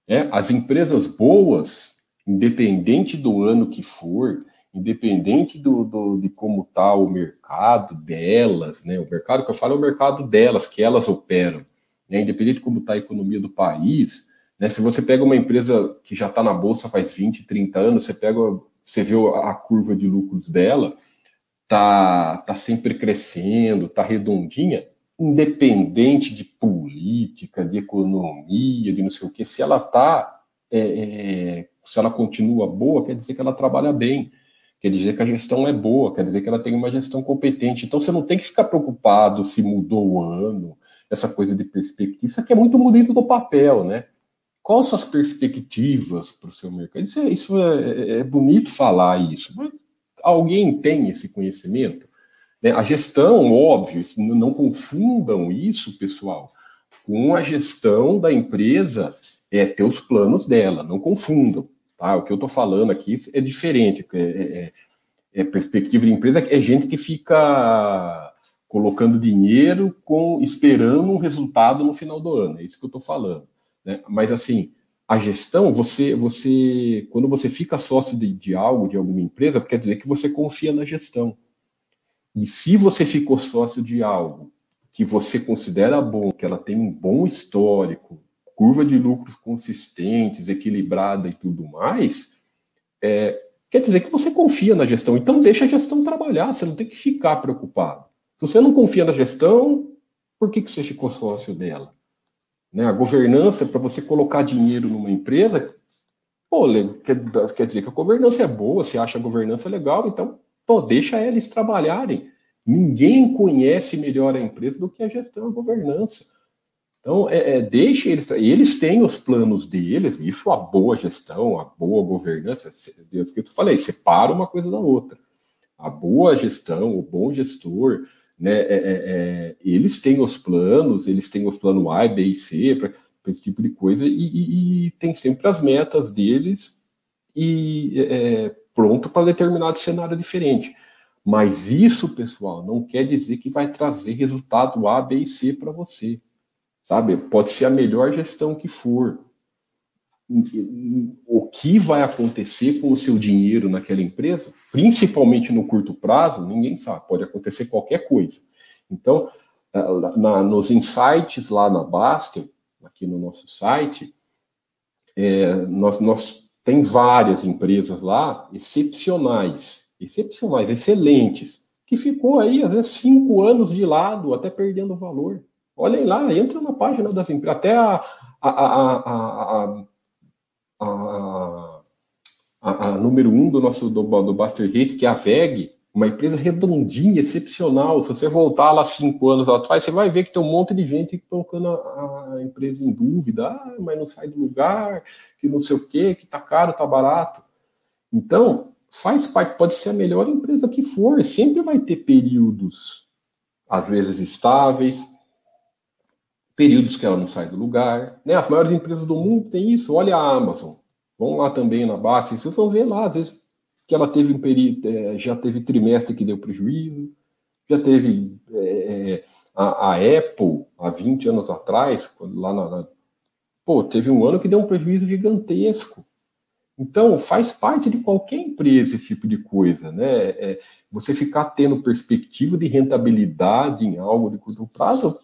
Né? As empresas boas, independente do ano que for, independente do, do de como está o mercado delas, né? O mercado que eu falo é o mercado delas, que elas operam, né? Independente de como está a economia do país, né? Se você pega uma empresa que já está na bolsa faz 20, 30 anos, você pega, você vê a curva de lucros dela, tá, tá sempre crescendo, tá redondinha, independente de política, de economia, de não sei o que, se ela tá, é, é, se ela continua boa, quer dizer que ela trabalha bem quer dizer que a gestão é boa, quer dizer que ela tem uma gestão competente. Então você não tem que ficar preocupado se mudou o ano, essa coisa de perspectiva. Isso aqui é muito bonito do papel, né? Quais são as perspectivas para o seu mercado? Isso, é, isso é, é, é, bonito falar isso, mas alguém tem esse conhecimento? Né? A gestão, óbvio, não confundam isso, pessoal, com a gestão da empresa é ter os planos dela, não confundam. Tá? O que eu estou falando aqui é diferente. É, é, é, perspectiva de empresa, é gente que fica colocando dinheiro com esperando um resultado no final do ano. É isso que eu estou falando. Né? Mas assim, a gestão, você, você, quando você fica sócio de, de algo, de alguma empresa, quer dizer que você confia na gestão. E se você ficou sócio de algo que você considera bom, que ela tem um bom histórico, curva de lucros consistentes, equilibrada e tudo mais, é, quer dizer que você confia na gestão. Então deixa a gestão trabalhar, você não tem que ficar preocupado. Se você não confia na gestão, por que, que você ficou sócio dela? Né? A governança, para você colocar dinheiro numa empresa, pô, quer, quer dizer que a governança é boa, você acha a governança legal, então pô, deixa eles trabalharem. Ninguém conhece melhor a empresa do que a gestão a governança. Então, é, é, deixe eles. Eles têm os planos deles, isso a boa gestão, a boa governança. Deus que eu falei, separa uma coisa da outra. A boa gestão, o bom gestor, né, é, é, é eles têm os planos, eles têm os planos A, B e C, para esse tipo de coisa, e, e, e, tem sempre as metas deles e é, pronto para determinado cenário diferente. Mas isso, pessoal, não quer dizer que vai trazer resultado A, B e C para você sabe? Pode ser a melhor gestão que for. O que vai acontecer com o seu dinheiro naquela empresa, principalmente no curto prazo, ninguém sabe. Pode acontecer qualquer coisa. Então, na, nos insights lá na Baster, aqui no nosso site, é, nós, nós tem várias empresas lá excepcionais, excepcionais, excelentes, que ficou aí, às vezes, cinco anos de lado, até perdendo valor. Olhem lá, entra na página das empresas, até a, a, a, a, número um do nosso do, do Buster Hate, que é a VEG, uma empresa redondinha, excepcional. Se você voltar lá cinco anos atrás, você vai ver que tem um monte de gente colocando a, a empresa em dúvida, ah, mas não sai do lugar, que não sei o quê, que tá caro, tá barato. Então, faz parte, pode ser a melhor empresa que for, sempre vai ter períodos, às vezes estáveis, períodos que ela não sai do lugar. Né? As maiores empresas do mundo têm isso. Olha a Amazon. Vão lá também na base, vocês vão ver lá, às vezes, que ela teve um período, é, já teve trimestre que deu prejuízo, já teve é, é a, a, Apple, há 20 anos atrás, lá na, na, Pô, teve um ano que deu um prejuízo gigantesco. Então, faz parte de qualquer empresa esse tipo de coisa, né? É, você ficar tendo perspectiva de rentabilidade em algo de curto prazo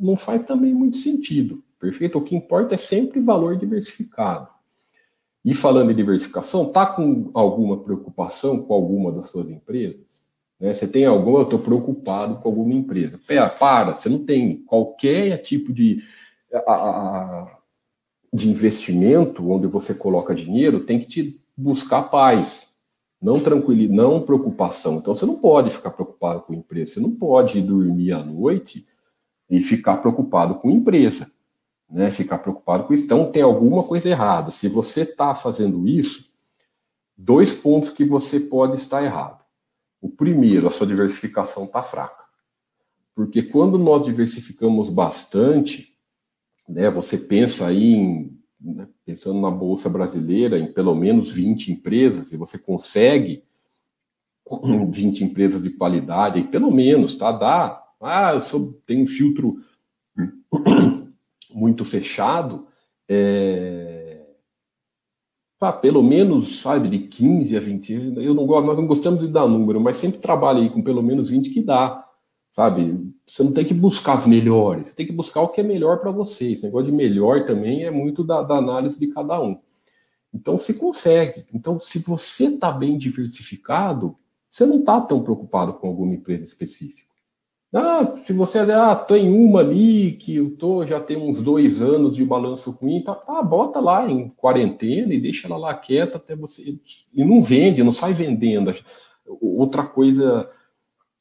não faz também muito sentido, perfeito? O que importa é sempre valor diversificado. E falando em diversificação, tá com alguma preocupação com alguma das suas empresas? Né? Você tem alguma? Eu estou preocupado com alguma empresa. Pera, para, você não tem qualquer tipo de a, a, de investimento onde você coloca dinheiro tem que te buscar paz, não tranquilidade, não preocupação. Então você não pode ficar preocupado com a empresa, você não pode dormir à noite e ficar preocupado com empresa, né? Ficar preocupado com isso. Então tem alguma coisa errada. Se você está fazendo isso, dois pontos que você pode estar errado. O primeiro, a sua diversificação está fraca. Porque quando nós diversificamos bastante, né, você pensa aí em, né, pensando na bolsa brasileira, em pelo menos 20 empresas, e você consegue 20 empresas de qualidade, e pelo menos, tá? Dá. Ah, eu sou, tenho um filtro [CLEARS THROAT] muito fechado. É, ah, pelo menos, sabe, de 15 a 20, eu não gosto, nós não gostamos de dar número, mas sempre trabalha aí com pelo menos 20 que dá sabe? Você não tem que buscar as melhores, você tem que buscar o que é melhor para você. Esse negócio de melhor também é muito da, da, análise de cada um. Então, se consegue. Então, se você está bem diversificado, você não está tão preocupado com alguma empresa específica. Ah, se você ah, tem uma ali que eu tô, já tem uns dois anos de balanço ruim, tá, tá, bota lá em quarentena e deixa ela lá quieta até você. E não vende, não sai vendendo. Outra coisa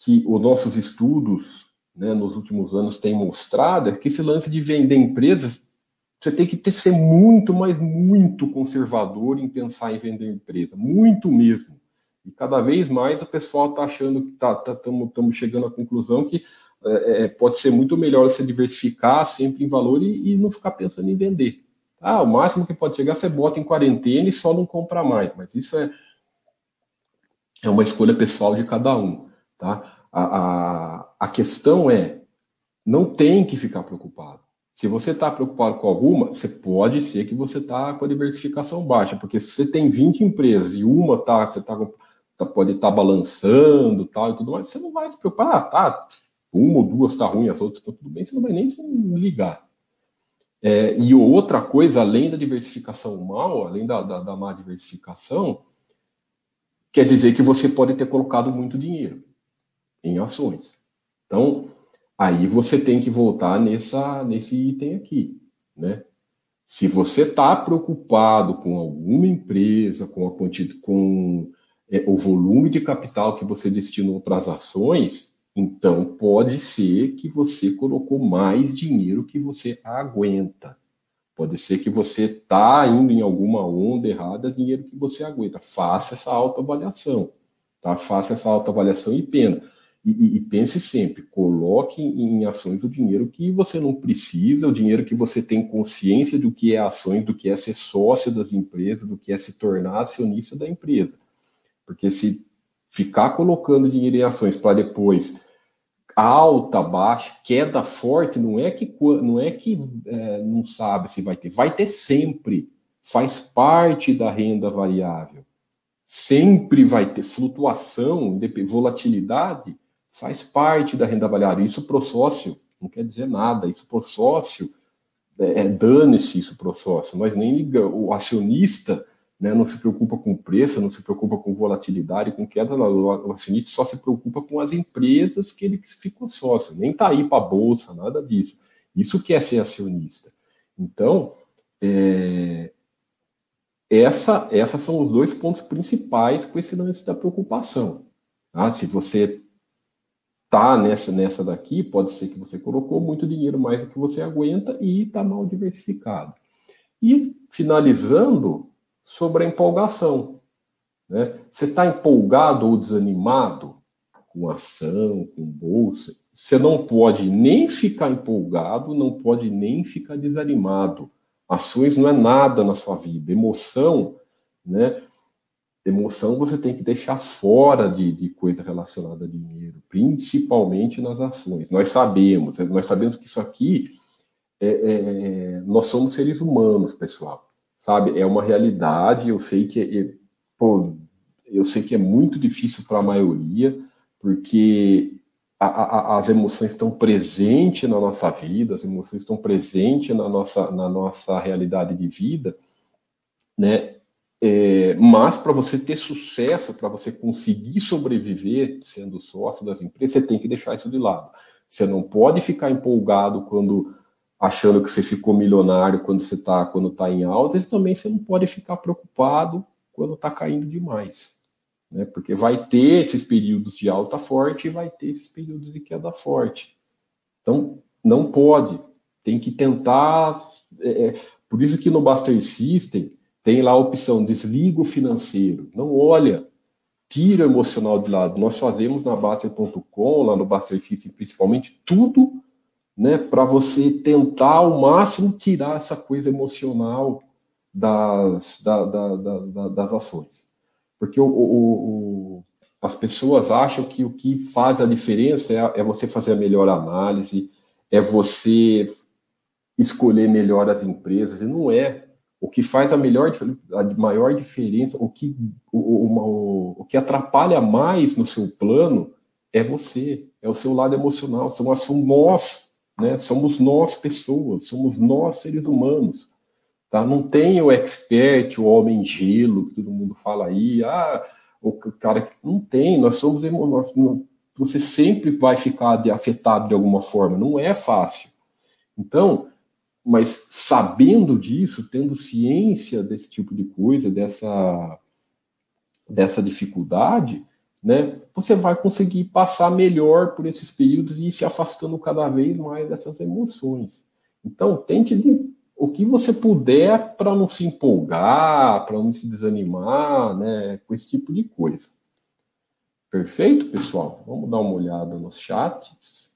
que os nossos estudos né, nos últimos anos têm mostrado é que esse lance de vender empresas, você tem que ter, ser muito, mas muito conservador em pensar em vender empresa, muito mesmo. E cada vez mais o pessoal está achando que estamos tá, tá, chegando à conclusão que é, é, pode ser muito melhor você diversificar sempre em valor e, e, não ficar pensando em vender. Ah, o máximo que pode chegar, você bota em quarentena e só não compra mais. Mas isso é, é uma escolha pessoal de cada um. Tá? A, a, a questão é, não tem que ficar preocupado. Se você está preocupado com alguma, você pode ser que você está com a diversificação baixa, porque se você tem 20 empresas e uma tá, você tá, tá pode estar tá balançando tal e tudo mais, você não vai se preocupar, ah, tá, uma ou duas está ruim, as outras estão tudo bem, você não vai nem se ligar. É, e outra coisa, além da diversificação mal, além da, da, da má diversificação, quer dizer que você pode ter colocado muito dinheiro em ações. Então, aí você tem que voltar nessa, nesse item aqui, né? Se você está preocupado com alguma empresa, com, a quantidade, com é, o volume de capital que você destinou para as ações, então pode ser que você colocou mais dinheiro que você aguenta. Pode ser que você está indo em alguma onda errada, dinheiro que você aguenta. Faça essa autoavaliação, tá? Faça essa autoavaliação e pena. E, e, pense sempre, coloque em ações o dinheiro que você não precisa, o dinheiro que você tem consciência do que é ações, do que é ser sócio das empresas, do que é se tornar acionista da empresa. Porque se ficar colocando dinheiro em ações para depois alta, baixa, queda forte, não é que não é que é, não sabe se vai ter, vai ter sempre, faz parte da renda variável. Sempre vai ter flutuação, volatilidade, faz parte da renda variável. Isso pro sócio não quer dizer nada. Isso pro sócio é, é dane-se isso pro sócio. Nós nem ligamos. O acionista né, não se preocupa com preço, não se preocupa com volatilidade, com queda, o acionista só se preocupa com as empresas que ele ficou sócio, nem está aí para a bolsa, nada disso. Isso que é ser acionista. Então, é, essa, essas são os dois pontos principais com esse lance da preocupação. Tá? Se você tá nessa, nessa daqui, pode ser que você colocou muito dinheiro mais do que você aguenta e está mal diversificado. E finalizando, sobre a empolgação. Né? Você está empolgado ou desanimado com ação, com bolsa? Você não pode nem ficar empolgado, não pode nem ficar desanimado. Ações não é nada na sua vida. Emoção, né? Emoção você tem que deixar fora de, de coisa relacionada a dinheiro, principalmente nas ações. Nós sabemos, nós sabemos que isso aqui é, é, é nós somos seres humanos, pessoal sabe? É uma realidade. Eu sei que, é, pô, eu sei que é muito difícil para a maioria, porque a, a, as emoções estão presentes na nossa vida, as emoções estão presentes na nossa, na nossa realidade de vida, né? É, mas para você ter sucesso, para você conseguir sobreviver sendo sócio das empresas, você tem que deixar isso de lado. Você não pode ficar empolgado quando achando que você ficou milionário quando você está quando tá em alta, e também você não pode ficar preocupado quando está caindo demais. Né? Porque vai ter esses períodos de alta forte e vai ter esses períodos de queda forte. Então, não pode. Tem que tentar. É, é por isso que no Buster System tem lá a opção desliga o financeiro. Não olha, tira o emocional de lado. Nós fazemos na Baster.com, lá no Buster System principalmente, tudo né, para você tentar ao máximo tirar essa coisa emocional das, da, da, da, das ações. Porque o, o, o, as pessoas acham que o que faz a diferença é, é você fazer a melhor análise, é você escolher melhor as empresas, e não é. O que faz a melhor, a maior diferença, o que, o, o, o que atrapalha mais no seu plano é você, é o seu lado emocional, são, são nós né? Somos nós pessoas, somos nós seres humanos. Tá? Não tem o expert, o homem gelo, que todo mundo fala aí, ah, o cara não tem, nós somos nós, você sempre vai ficar afetado de alguma forma, não é fácil. Então, mas sabendo disso, tendo ciência desse tipo de coisa, dessa dessa dificuldade, né, você vai conseguir passar melhor por esses períodos e ir se afastando cada vez mais dessas emoções. Então, tente de, o que você puder para não se empolgar, para não se desanimar, né, com esse tipo de coisa. Perfeito, pessoal? Vamos dar uma olhada nos chats.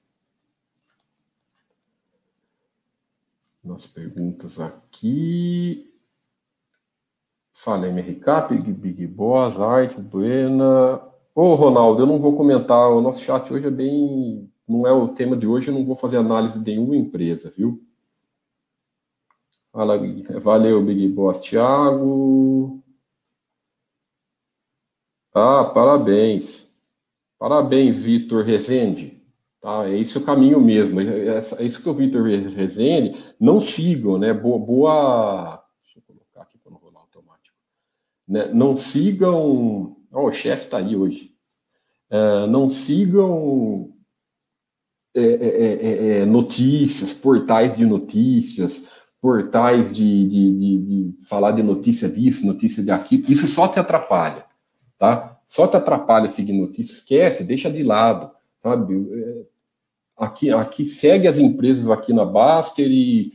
Nas perguntas aqui. Salem Recap, Big, Big Boss, Arte, Buena, Ô, Ronaldo, eu não vou comentar, o nosso chat hoje é bem. Não é o tema de hoje, eu não vou fazer análise de nenhuma empresa, viu? Fala, valeu, Big Boss. Thiago. Ah, parabéns. Parabéns, Vitor Rezende. Tá, é esse o caminho mesmo. É, é isso que o Vitor Rezende. Não sigam, né? Boa, boa. Deixa eu colocar aqui para não rolar automático. Né? Não sigam Oh, o chefe está aí hoje. Uh, não sigam é é, é, é, é, notícias, portais de notícias, portais de, de, de, de, falar de notícia disso, notícia de aquilo. Isso só te atrapalha, tá? Só te atrapalha seguir notícias. Esquece, deixa de lado, sabe? Aqui, aqui segue as empresas aqui na Baster e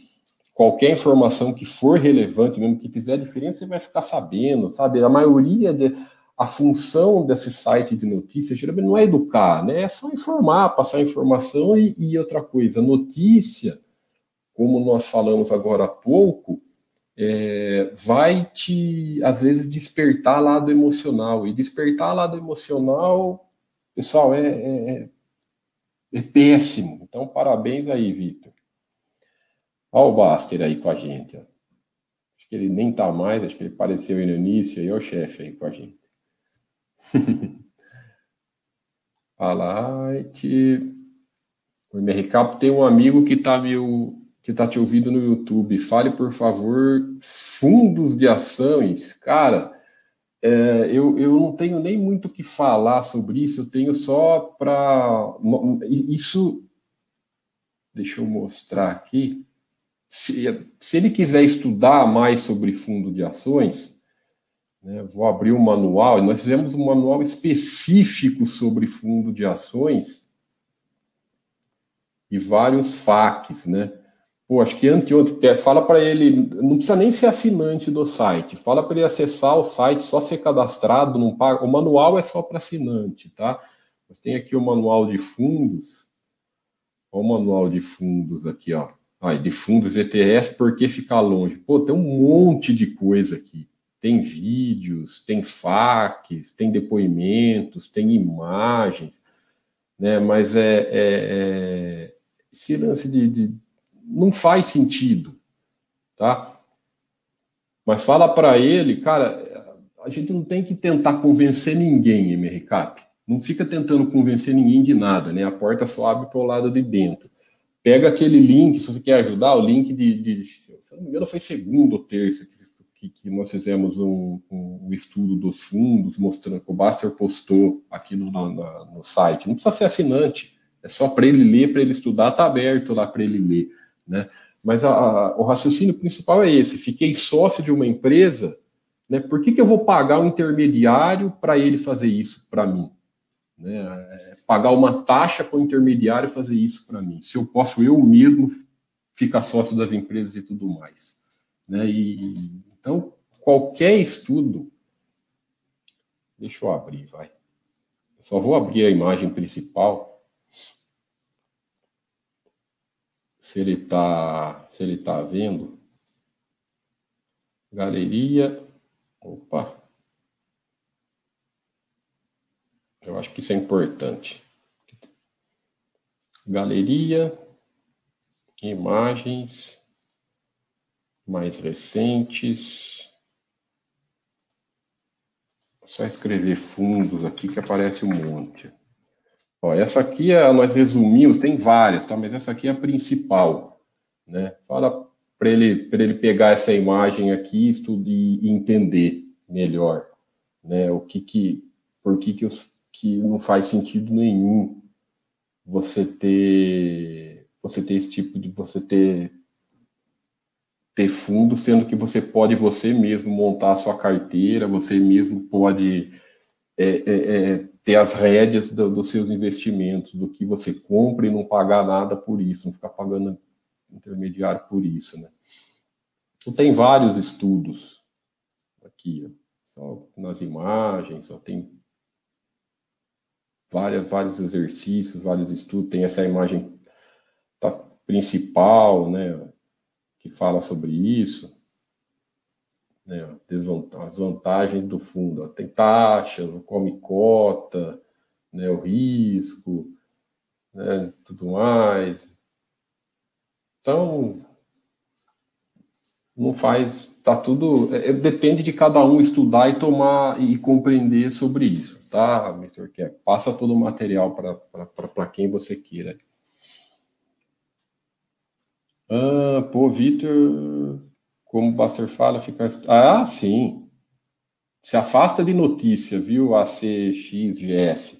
qualquer informação que for relevante, mesmo que fizer diferença, você vai ficar sabendo, sabe? A maioria de, a função desse site de notícias geralmente não é educar, né? É só informar, passar informação e, e, outra coisa, notícia, como nós falamos agora há pouco, é, vai te, às vezes, despertar lado emocional. E despertar lado emocional, pessoal, é, é, é, é péssimo. Então, parabéns aí, Vitor. Olha o Baster aí com a gente. Ó. Acho que ele nem tá mais, acho que ele apareceu aí no início, aí, o chefe aí com a gente. A Light. O MRCap tem um amigo que está que está te ouvindo no YouTube, fale, por favor, fundos de ações. Cara, é, eu, eu não tenho nem muito o que falar sobre isso, eu tenho só para. Isso. Deixa eu mostrar aqui. Se, se ele quiser estudar mais sobre fundo de ações, né, vou abrir o um manual, nós fizemos um manual específico sobre fundo de ações e vários FAQs, né? Pô, acho que anteontem, é, fala para ele, não precisa nem ser assinante do site, fala para ele acessar o site, só ser cadastrado, não paga, o manual é só para assinante, tá? Mas tem aqui o manual de fundos, Olha o manual de fundos aqui, ó. Ah, de fundos ETF, por que ficar longe? Pô, tem um monte de coisa aqui. Tem vídeos, tem FAQs, tem depoimentos, tem imagens, né? Mas é, é, é esse lance de, de, não faz sentido, tá? Mas fala para ele, cara, a gente não tem que tentar convencer ninguém, MRCAP. Não fica tentando convencer ninguém de nada, né? A porta só abre para o lado de dentro. Pega aquele link, se você quer ajudar, o link de, de se não me engano, foi segunda ou terça que que, que nós fizemos um, um, estudo dos fundos, mostrando que o Baster postou aqui no, no site. Não precisa ser assinante, é só para ele ler, para ele estudar, está aberto lá para ele ler. Né? Mas a, a, o raciocínio principal é esse: fiquei sócio de uma empresa, né? por que, que eu vou pagar um intermediário para ele fazer isso para mim? Né? É, pagar uma taxa para o intermediário fazer isso para mim, se eu posso eu mesmo ficar sócio das empresas e tudo mais. Né? E então, qualquer estudo. Deixa eu abrir, vai. Eu só vou abrir a imagem principal. Se ele está se ele tá vendo. Galeria. Opa. Eu acho que isso é importante. Galeria, imagens, mais recentes. Só escrever fundos aqui que aparece um monte. Ó, essa aqui é, nós resumimos, tem várias, tá? Mas essa aqui é a principal, né? Fala para ele, ele pegar essa imagem aqui e, e entender melhor, né? O que que, por que que, os, que não faz sentido nenhum você ter, você ter esse tipo de, você ter ter fundo, sendo que você pode você mesmo montar a sua carteira, você mesmo pode é, é, é, ter as rédeas do, dos seus investimentos, do que você compra e não pagar nada por isso, não ficar pagando intermediário por isso, né? Então, tem vários estudos aqui, ó, só nas imagens, só tem várias, vários exercícios, vários estudos, tem essa imagem tá, principal, né? Que fala sobre isso, né, as vantagens do fundo. Tem taxas, o come cota, né, o risco, né, tudo mais. Então, não faz, tá tudo, é, é, depende de cada um estudar e tomar e compreender sobre isso, tá, Mr. Cap? Passa todo o material para quem você queira. Ah, pô, Vitor, como o Baster fala, fica. Ah, sim. Se afasta de notícia, viu? ACXGF.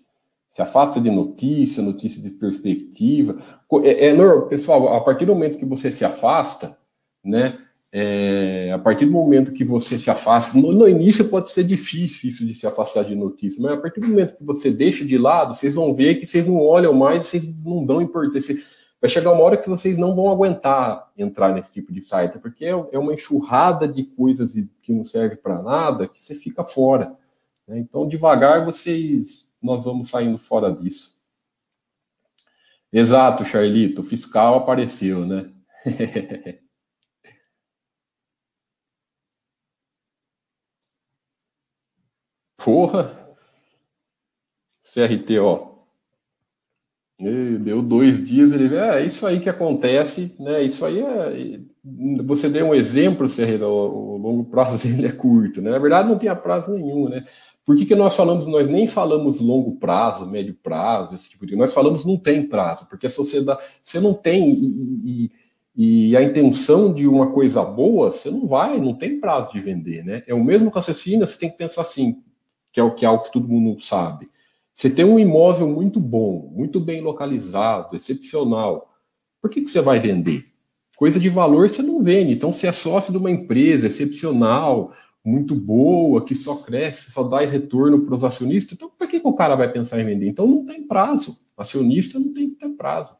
Se afasta de notícia, notícia de perspectiva. É, é, pessoal, a partir do momento que você se afasta, né? É, a partir do momento que você se afasta, no, no, início pode ser difícil isso de se afastar de notícia, mas a partir do momento que você deixa de lado, vocês vão ver que vocês não olham mais, vocês não dão importância vai chegar uma hora que vocês não vão aguentar entrar nesse tipo de site, porque é, é uma enxurrada de coisas que não serve para nada que você fica fora. Né? Então, devagar, vocês, nós vamos saindo fora disso. Exato, Charlito, o fiscal apareceu, né? [LAUGHS] Porra! CRT, ó, Deu dois dias, ele é, é isso aí que acontece, né? Isso aí é. Você deu um exemplo, Serreira, o, o longo prazo [LAUGHS] dele é curto, né? Na verdade, não tinha prazo nenhum, né? Por que, que nós falamos, nós nem falamos longo prazo, médio prazo, esse tipo de. Nós falamos não tem prazo, porque a sociedade. Você não tem. E, e, e a intenção de uma coisa boa, você não vai, não tem prazo de vender, né? É o mesmo raciocínio, você tem que pensar assim, que é o que é algo que todo mundo sabe. Você tem um imóvel muito bom, muito bem localizado, excepcional. Por que, que você vai vender? Coisa de valor você não vende. Então, se é sócio de uma empresa excepcional, muito boa, que só cresce, só dá retorno para os acionistas, então por que, que o cara vai pensar em vender? Então não tem prazo. Acionista não tem que ter prazo.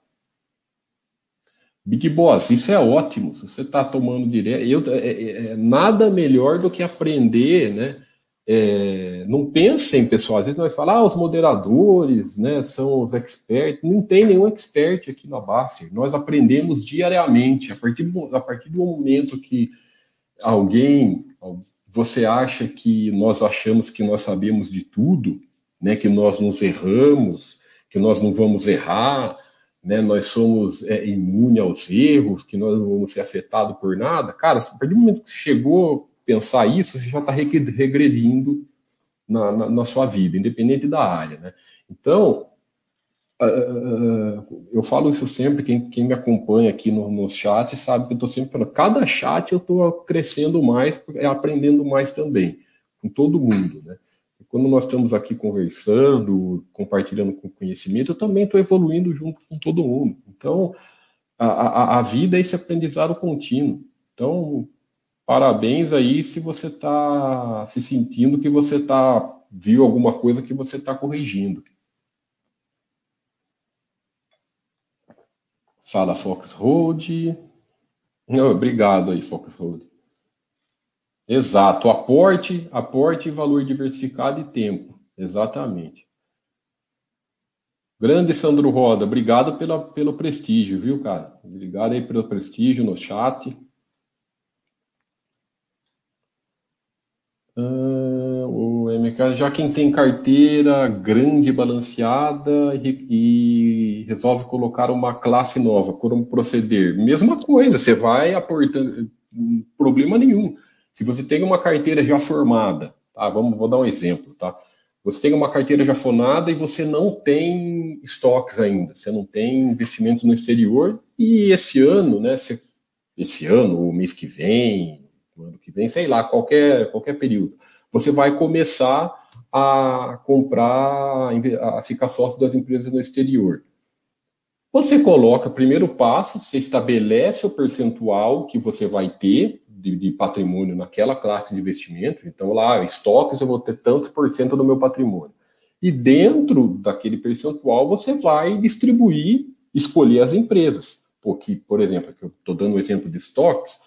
Big Boss, isso é ótimo. Você está tomando direto, eu, é, é, é, nada melhor do que aprender, né? É, não pensem, pessoal, às vezes nós falamos, ah, os moderadores, né, são os experts. Não tem nenhum expert aqui na Baster. Nós aprendemos diariamente. A partir, do, a partir do momento que alguém, você acha que nós achamos que nós sabemos de tudo, né, que nós nos erramos, que nós não vamos errar, né, nós somos é, imunes aos erros, que nós não vamos ser afetados por nada. Cara, a partir do momento que chegou pensar isso, você já está regredindo na, na, na, sua vida, independente da área. Né? Então, uh, eu falo isso sempre, quem, quem me acompanha aqui no, no chat sabe que eu estou sempre falando, cada chat eu estou crescendo mais, aprendendo mais também, com todo mundo. Né? E quando nós estamos aqui conversando, compartilhando com conhecimento, eu também estou evoluindo junto com todo mundo. Então, a, a, a vida é esse aprendizado contínuo. Então, parabéns aí se você está se sentindo que você tá viu alguma coisa que você está corrigindo. Fala Fox Road. obrigado aí, Fox Road. Exato, aporte, aporte, valor diversificado e tempo. Exatamente. Grande Sandro Roda, obrigado pela, pelo prestígio, viu, cara? Obrigado aí pelo prestígio no chat. Uh, já quem tem carteira grande balanceada e, e, resolve colocar uma classe nova, como proceder? Mesma coisa, você vai aportando, problema nenhum. Se você tem uma carteira já formada, tá? Vamos, vou dar um exemplo, tá? Você tem uma carteira já formada e você não tem estoques ainda, você não tem investimentos no exterior e esse ano, né? Esse ano, o mês que vem, no ano que vem, sei lá, qualquer, qualquer período, você vai começar a comprar, a ficar sócio das empresas no exterior. Você coloca, primeiro passo, você estabelece o percentual que você vai ter de, de, patrimônio naquela classe de investimento. Então, lá, estoques, eu vou ter tantos por cento do meu patrimônio. E dentro daquele percentual, você vai distribuir, escolher as empresas. Porque, por exemplo, aqui eu estou dando o um exemplo de estoques,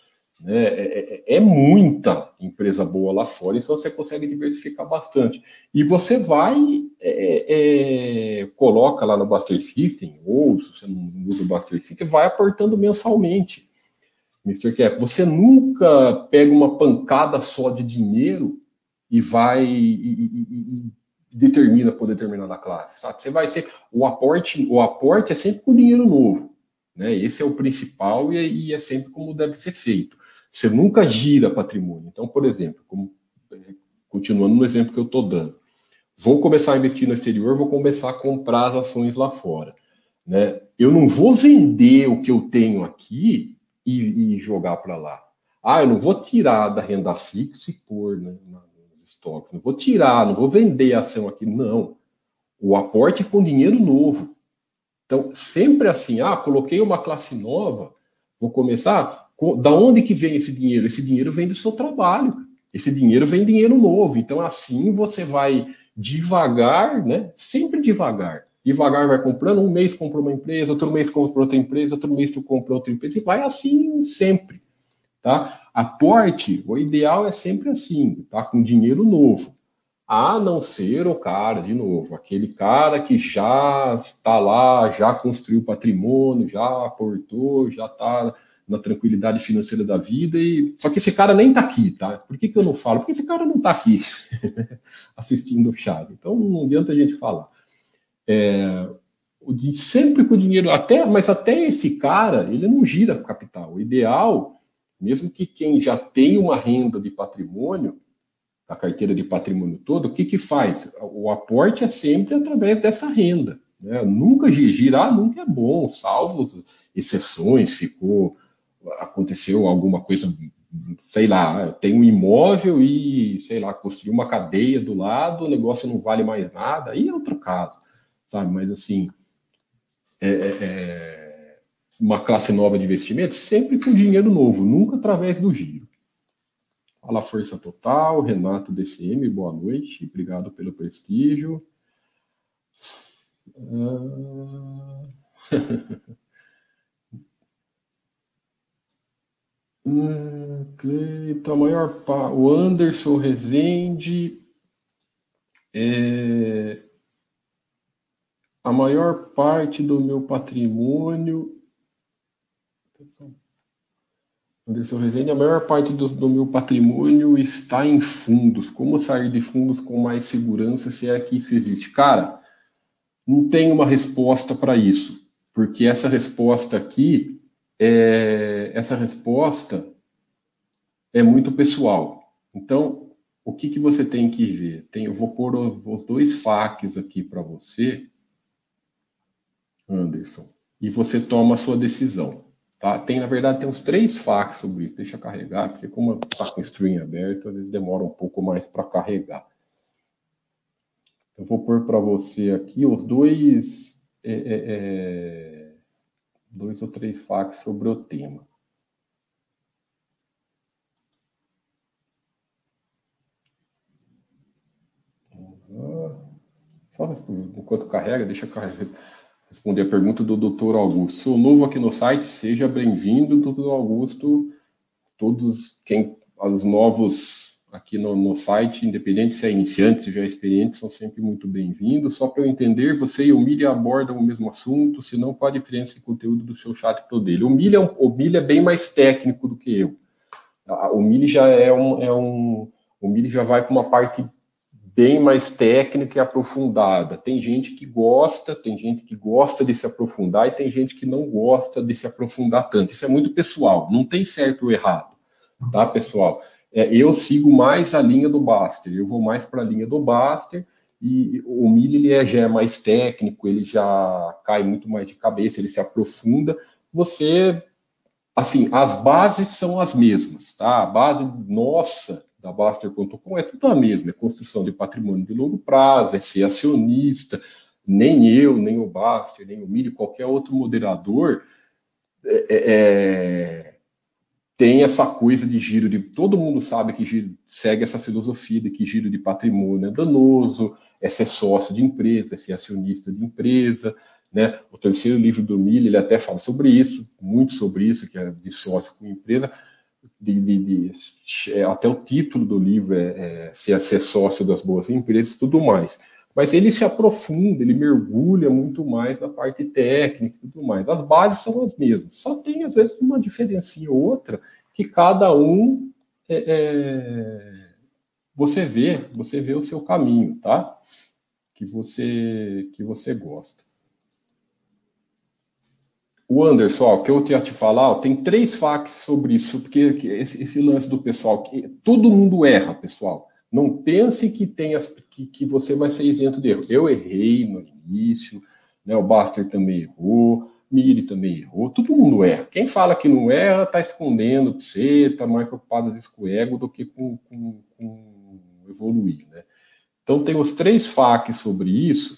né? É, é, é, muita empresa boa lá fora, então você consegue diversificar bastante. E você vai, é, é, coloca lá no Buster System, ou se você não usa o Buster System, vai aportando mensalmente. Mr. Cap, você nunca pega uma pancada só de dinheiro e vai e, e, e determina por determinada classe, sabe? Você vai ser o aporte, o aporte é sempre com dinheiro novo, né? Esse é o principal e, e é sempre como deve ser feito. Você nunca gira patrimônio. Então, por exemplo, como, continuando no exemplo que eu estou dando, vou começar a investir no exterior, vou começar a comprar as ações lá fora. Né? Eu não vou vender o que eu tenho aqui e, e jogar para lá. Ah, eu não vou tirar da renda fixa e pôr né, nos estoques. Não vou tirar, não vou vender a ação aqui. Não. O aporte é com dinheiro novo. Então, sempre assim, ah, coloquei uma classe nova, vou começar, da onde que vem esse dinheiro? Esse dinheiro vem do seu trabalho. Esse dinheiro vem dinheiro novo. Então, assim você vai devagar, né? Sempre devagar. Devagar vai comprando, um mês compra uma empresa, outro mês compra outra empresa, outro mês tu compra outra empresa, e vai assim sempre. Tá? Aporte, o ideal é sempre assim, tá? Com dinheiro novo. A não ser o cara, de novo, aquele cara que já está lá, já construiu patrimônio, já aportou, já está na tranquilidade financeira da vida. E só que esse cara nem está aqui, tá? Por que, que eu não falo? Porque esse cara não está aqui [LAUGHS] assistindo o chave. Então não adianta a gente falar. É, sempre com o dinheiro, até, mas até esse cara, ele não gira capital. O ideal, mesmo que quem já tem uma renda de patrimônio, a carteira de patrimônio todo, o que que faz? O aporte é sempre através dessa renda. Né? Nunca girar nunca é bom, salvo exceções, ficou aconteceu alguma coisa, sei lá, tem um imóvel e, sei lá, construiu uma cadeia do lado, o negócio não vale mais nada, aí é outro caso, sabe? Mas assim, é, é, é uma classe nova de investimentos sempre com dinheiro novo, nunca através do giro. Fala Força Total, Renato DCM, boa noite, obrigado pelo prestígio. Uh... [LAUGHS] [LAUGHS] hum, Cleiton, a maior pa... o Anderson Rezende é... a maior parte do meu patrimônio Anderson Rezende, a maior parte do, do, meu patrimônio está em fundos. Como sair de fundos com mais segurança, se é que isso existe? Cara, não tem uma resposta para isso, porque essa resposta aqui, é, essa resposta é muito pessoal. Então, o que, que você tem que ver? Tem, eu vou pôr os, os dois facs aqui para você, Anderson, e você toma a sua decisão. Tá? Tem, na verdade, tem uns três fax sobre isso. Deixa eu carregar, porque como está com o stream aberto, vezes demora um pouco mais para carregar. Eu vou pôr para você aqui os dois, é, é, é, dois ou três fax sobre o tema. Só enquanto carrega, deixa carregar responder a pergunta do doutor Augusto. Sou novo aqui no site, seja bem-vindo, doutor Augusto. Todos quem os novos aqui no, no, site, independente se é iniciante, se já é experiente, são sempre muito bem-vindos. Só para eu entender, você e o Milha abordam o mesmo assunto, se não, qual a diferença de conteúdo do seu chat para o dele? O Milha, é o Milha é bem mais técnico do que eu. O Milha já é um, é um o Milha já vai para uma parte bem mais técnica e aprofundada. Tem gente que gosta, tem gente que gosta de se aprofundar e tem gente que não gosta de se aprofundar tanto. Isso é muito pessoal, não tem certo ou errado, tá, pessoal? É, eu sigo mais a linha do Baster, eu vou mais para a linha do Baster e o Mili ele é, já é mais técnico, ele já cai muito mais de cabeça, ele se aprofunda. Você, assim, as bases são as mesmas, tá? A base nossa da Baster.com é tudo a mesma, é construção de patrimônio de longo prazo, é ser acionista, nem eu, nem o Baster, nem o Mili, qualquer outro moderador é, é, é, tem essa coisa de giro de. Todo mundo sabe que giro, segue essa filosofia de que giro de patrimônio é danoso, é ser sócio de empresa, é ser acionista de empresa. Né? O terceiro livro do Mili, ele até fala sobre isso, muito sobre isso, que é de sócio com empresa de, de, de, é, até o título do livro é, é ser, ser sócio das boas empresas tudo mais. Mas ele se aprofunda, ele mergulha muito mais na parte técnica e tudo mais. As bases são as mesmas, só tem às vezes uma diferença ou outra que cada um é, é, você vê, você vê o seu caminho, tá? Que você que você gosta. O Anderson, ó, que eu tinha te falar, ó, tem três facs sobre isso, porque esse, esse, lance do pessoal, que todo mundo erra, pessoal. Não pense que, tenha, que, que você vai ser isento de erro. Eu errei no início, né, o Baster também errou, Miri também errou, todo mundo erra. Quem fala que não erra está escondendo você, está mais preocupado às vezes com o ego do que com, com, com evoluir. Né? Então tem os três facs sobre isso.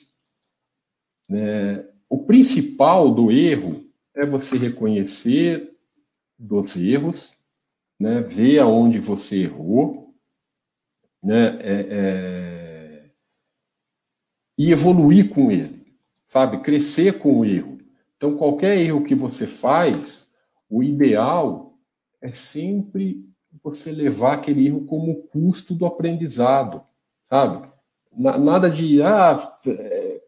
Né? O principal do erro é você reconhecer dos erros, né, ver aonde você errou, né, é, é, e evoluir com ele, sabe? Crescer com o erro. Então, qualquer erro que você faz, o ideal é sempre você levar aquele erro como custo do aprendizado, sabe? Nada de, ah,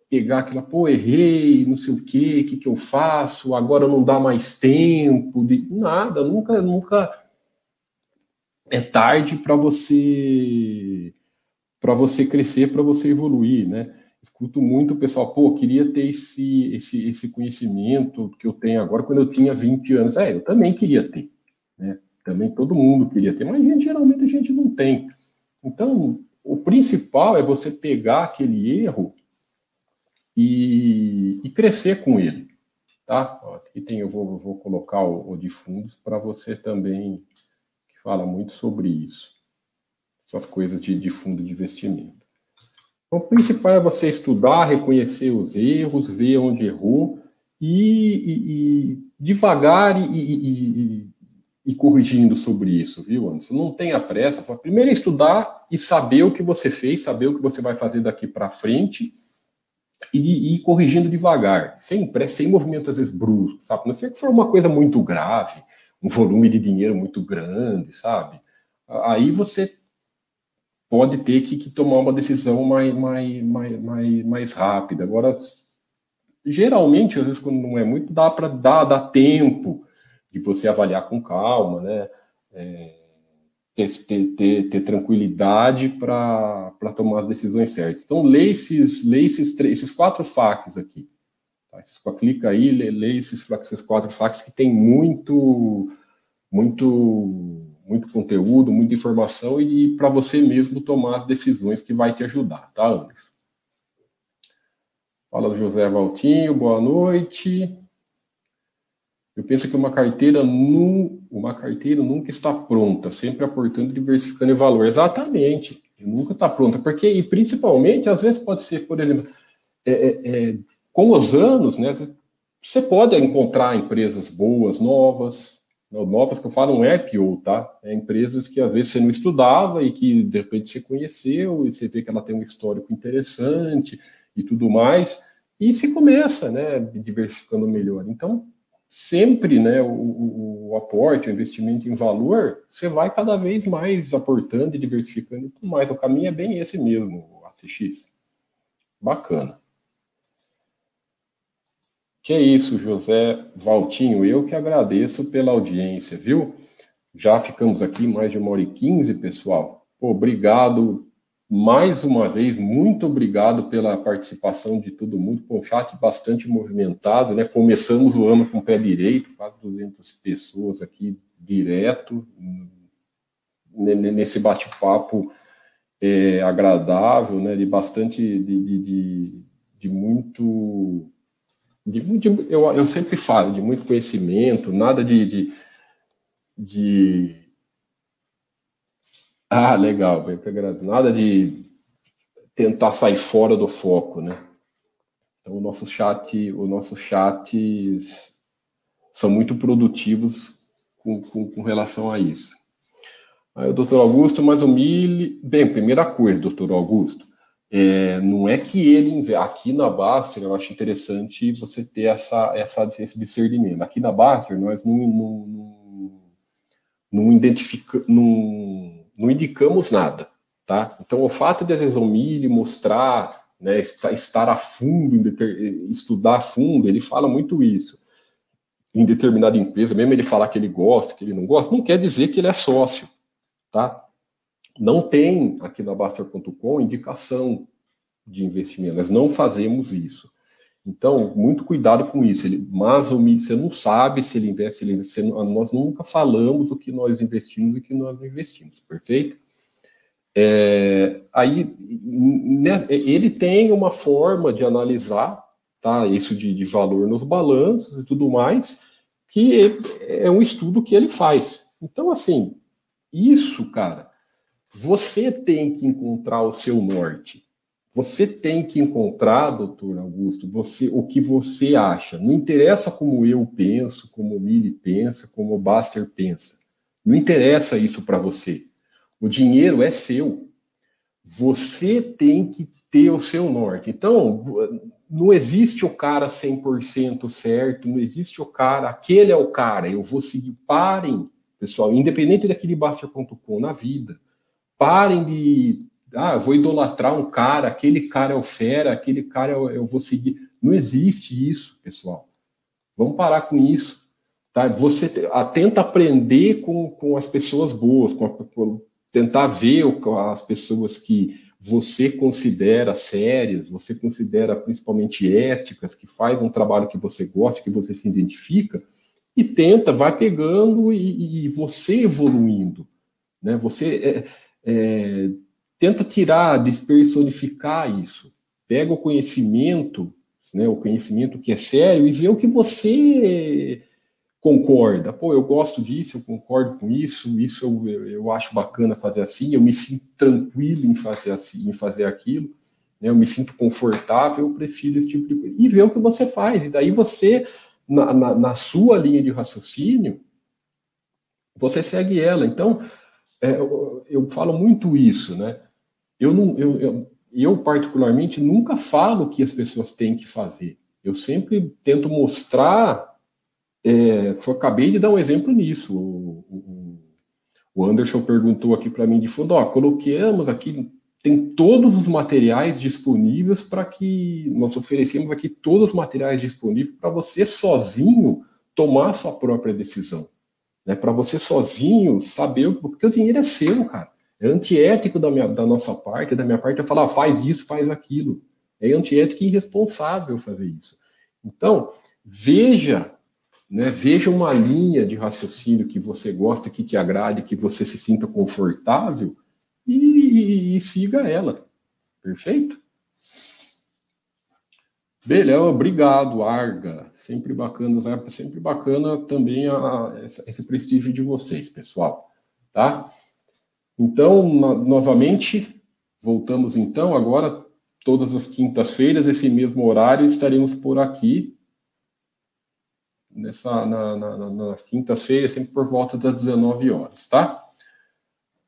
pegar aquela, pô, errei, não sei o quê, o que, que eu faço, agora não dá mais tempo, de nada, nunca, nunca é tarde para você para você crescer, para você evoluir, né? Escuto muito o pessoal, pô, queria ter esse, esse, esse conhecimento que eu tenho agora quando eu tinha 20 anos. É, eu também queria ter, né? Também todo mundo queria ter, mas gente, geralmente a gente não tem. Então, o principal é você pegar aquele erro e, e crescer com ele. tá? Aqui tem, eu vou, vou colocar o, o de fundos para você também, fala muito sobre isso. Essas coisas de, de fundo de investimento. Então, o principal é você estudar, reconhecer os erros, ver onde errou e, e, e devagar e, e, corrigindo sobre isso, viu, Anderson? Não tenha pressa. Primeiro é estudar e saber o que você fez, saber o que você vai fazer daqui para frente e, ir corrigindo devagar, sem pressa, sem movimento às vezes brusco, sabe? Não sei que for uma coisa muito grave, um volume de dinheiro muito grande, sabe? Aí você pode ter que, que tomar uma decisão mais, mais, mais, mais, mais rápida. Agora, geralmente, às vezes, quando não é muito, dá para dar, tempo de você avaliar com calma, né? É, ter, ter, ter, tranquilidade para tomar as decisões certas. Então, lê esses, lê esses, esses quatro FAQs aqui. Clica aí, lê, lê esses, esses quatro FAQs que tem muito, muito, muito conteúdo, muita informação e, e para você mesmo tomar as decisões que vai te ajudar, tá, Anderson? Fala José Valtinho, boa noite. Eu penso que uma carteira, nu, uma carteira nunca está pronta, sempre aportando, diversificando em valor. Exatamente, nunca está pronta, porque e principalmente às vezes pode ser, por exemplo, é, é, é, com os anos, né? Você pode encontrar empresas boas, novas, novas que eu falo não é IPO, tá? É empresas que às vezes você não estudava e que de repente você conheceu e você vê que ela tem um histórico interessante e tudo mais, e se começa, né, diversificando melhor. Então, sempre, né, o, o, aporte, o investimento em valor, você vai cada vez mais aportando e diversificando e tudo mais. O caminho é bem esse mesmo, o ACX. Bacana. Que é isso, José Valtinho. Eu que agradeço pela audiência, viu? Já ficamos aqui mais de uma hora e quinze, pessoal. Obrigado mais uma vez, muito obrigado pela participação de todo mundo, com o chat bastante movimentado, né? Começamos o ano com o pé direito, quase 200 pessoas aqui direto, nesse bate-papo é, agradável, né? De bastante, de, de, de, de muito, de, de, eu, eu sempre falo, de muito conhecimento, nada de, de, de ah, legal, bem pegado. Nada de tentar sair fora do foco, né? Então o nosso chat, o nosso chats são muito produtivos com, com, com relação a isso. Aí o doutor Augusto, mas o Mille. Bem, primeira coisa, doutor Augusto, é, não é que ele aqui na Baster, eu acho interessante você ter essa, essa, esse discernimento. Aqui na Baster, nós não, não, não, não identificamos. Não, não indicamos nada, tá? Então, o fato de Resumir mostrar, né, estar a fundo, estudar a fundo, ele fala muito isso. Em determinada empresa, mesmo ele falar que ele gosta, que ele não gosta, não quer dizer que ele é sócio, tá? Não tem aqui na Baster.com indicação de investimento, nós não fazemos isso. Então, muito cuidado com isso. Ele, mas o você não sabe se ele investe, se ele investe, nós nunca falamos o que nós investimos e o que nós não investimos, perfeito? É, aí, né, ele tem uma forma de analisar, tá? Isso de, de valor nos balanços e tudo mais, que é um estudo que ele faz. Então, assim, isso, cara, você tem que encontrar o seu norte. Você tem que encontrar, doutor Augusto, você, o que você acha. Não interessa como eu penso, como o Mili pensa, como o Baster pensa. Não interessa isso para você. O dinheiro é seu. Você tem que ter o seu norte. Então, não existe o cara 100% certo, não existe o cara, aquele é o cara, eu vou seguir. Parem, pessoal, independente daquele Baster.com na vida. Parem de ah, eu vou idolatrar um cara, aquele cara é o fera, aquele cara eu, eu vou seguir. Não existe isso, pessoal. Vamos parar com isso. Tá? Você tenta aprender com, com as pessoas boas, com, com tentar ver as pessoas que você considera sérias, você considera principalmente éticas, que faz um trabalho que você gosta, que você se identifica, e tenta, vai pegando e, e você evoluindo. Né? Você é, é, tenta tirar, despersonificar isso. Pega o conhecimento, né, o conhecimento que é sério, e ver o que você concorda. Pô, eu gosto disso, eu concordo com isso, isso eu, eu acho bacana fazer assim, eu me sinto tranquilo em fazer assim, em fazer aquilo, né, eu me sinto confortável, eu prefiro esse tipo de coisa. E ver o que você faz. E daí você, na, na, na sua linha de raciocínio, você segue ela. Então, é, eu, falo muito isso, né? Eu, não, eu, eu, eu, particularmente, nunca falo o que as pessoas têm que fazer. Eu sempre tento mostrar. É, foi, acabei de dar um exemplo nisso. O, o, o Anderson perguntou aqui para mim de fundo: ó, coloquemos aqui, tem todos os materiais disponíveis para que nós oferecemos aqui todos os materiais disponíveis para você sozinho tomar a sua própria decisão né, para você sozinho saber, porque o dinheiro é seu, cara. É antiético da, minha, da nossa parte, da minha parte, eu falar, ah, faz isso, faz aquilo. É antiético e irresponsável fazer isso. Então, veja, né, veja uma linha de raciocínio que você gosta, que te agrade, que você se sinta confortável e, e, e siga ela. Perfeito? Beleza, obrigado, Arga. Sempre bacana, sempre bacana também a, esse prestígio de vocês, pessoal. Tá? Então, no, novamente, voltamos então agora, todas as quintas-feiras, esse mesmo horário, estaremos por aqui, nessa, na, na, nas quintas-feiras, sempre por volta das 19 horas, tá?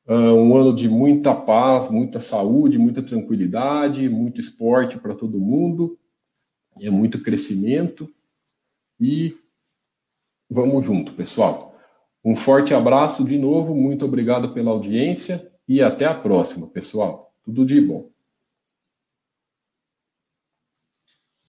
Uh, um ano de muita paz, muita saúde, muita tranquilidade, muito esporte para todo mundo é muito crescimento e vamos junto, pessoal. Um forte abraço de novo, muito obrigado pela audiência e até a próxima, pessoal. Tudo de bom.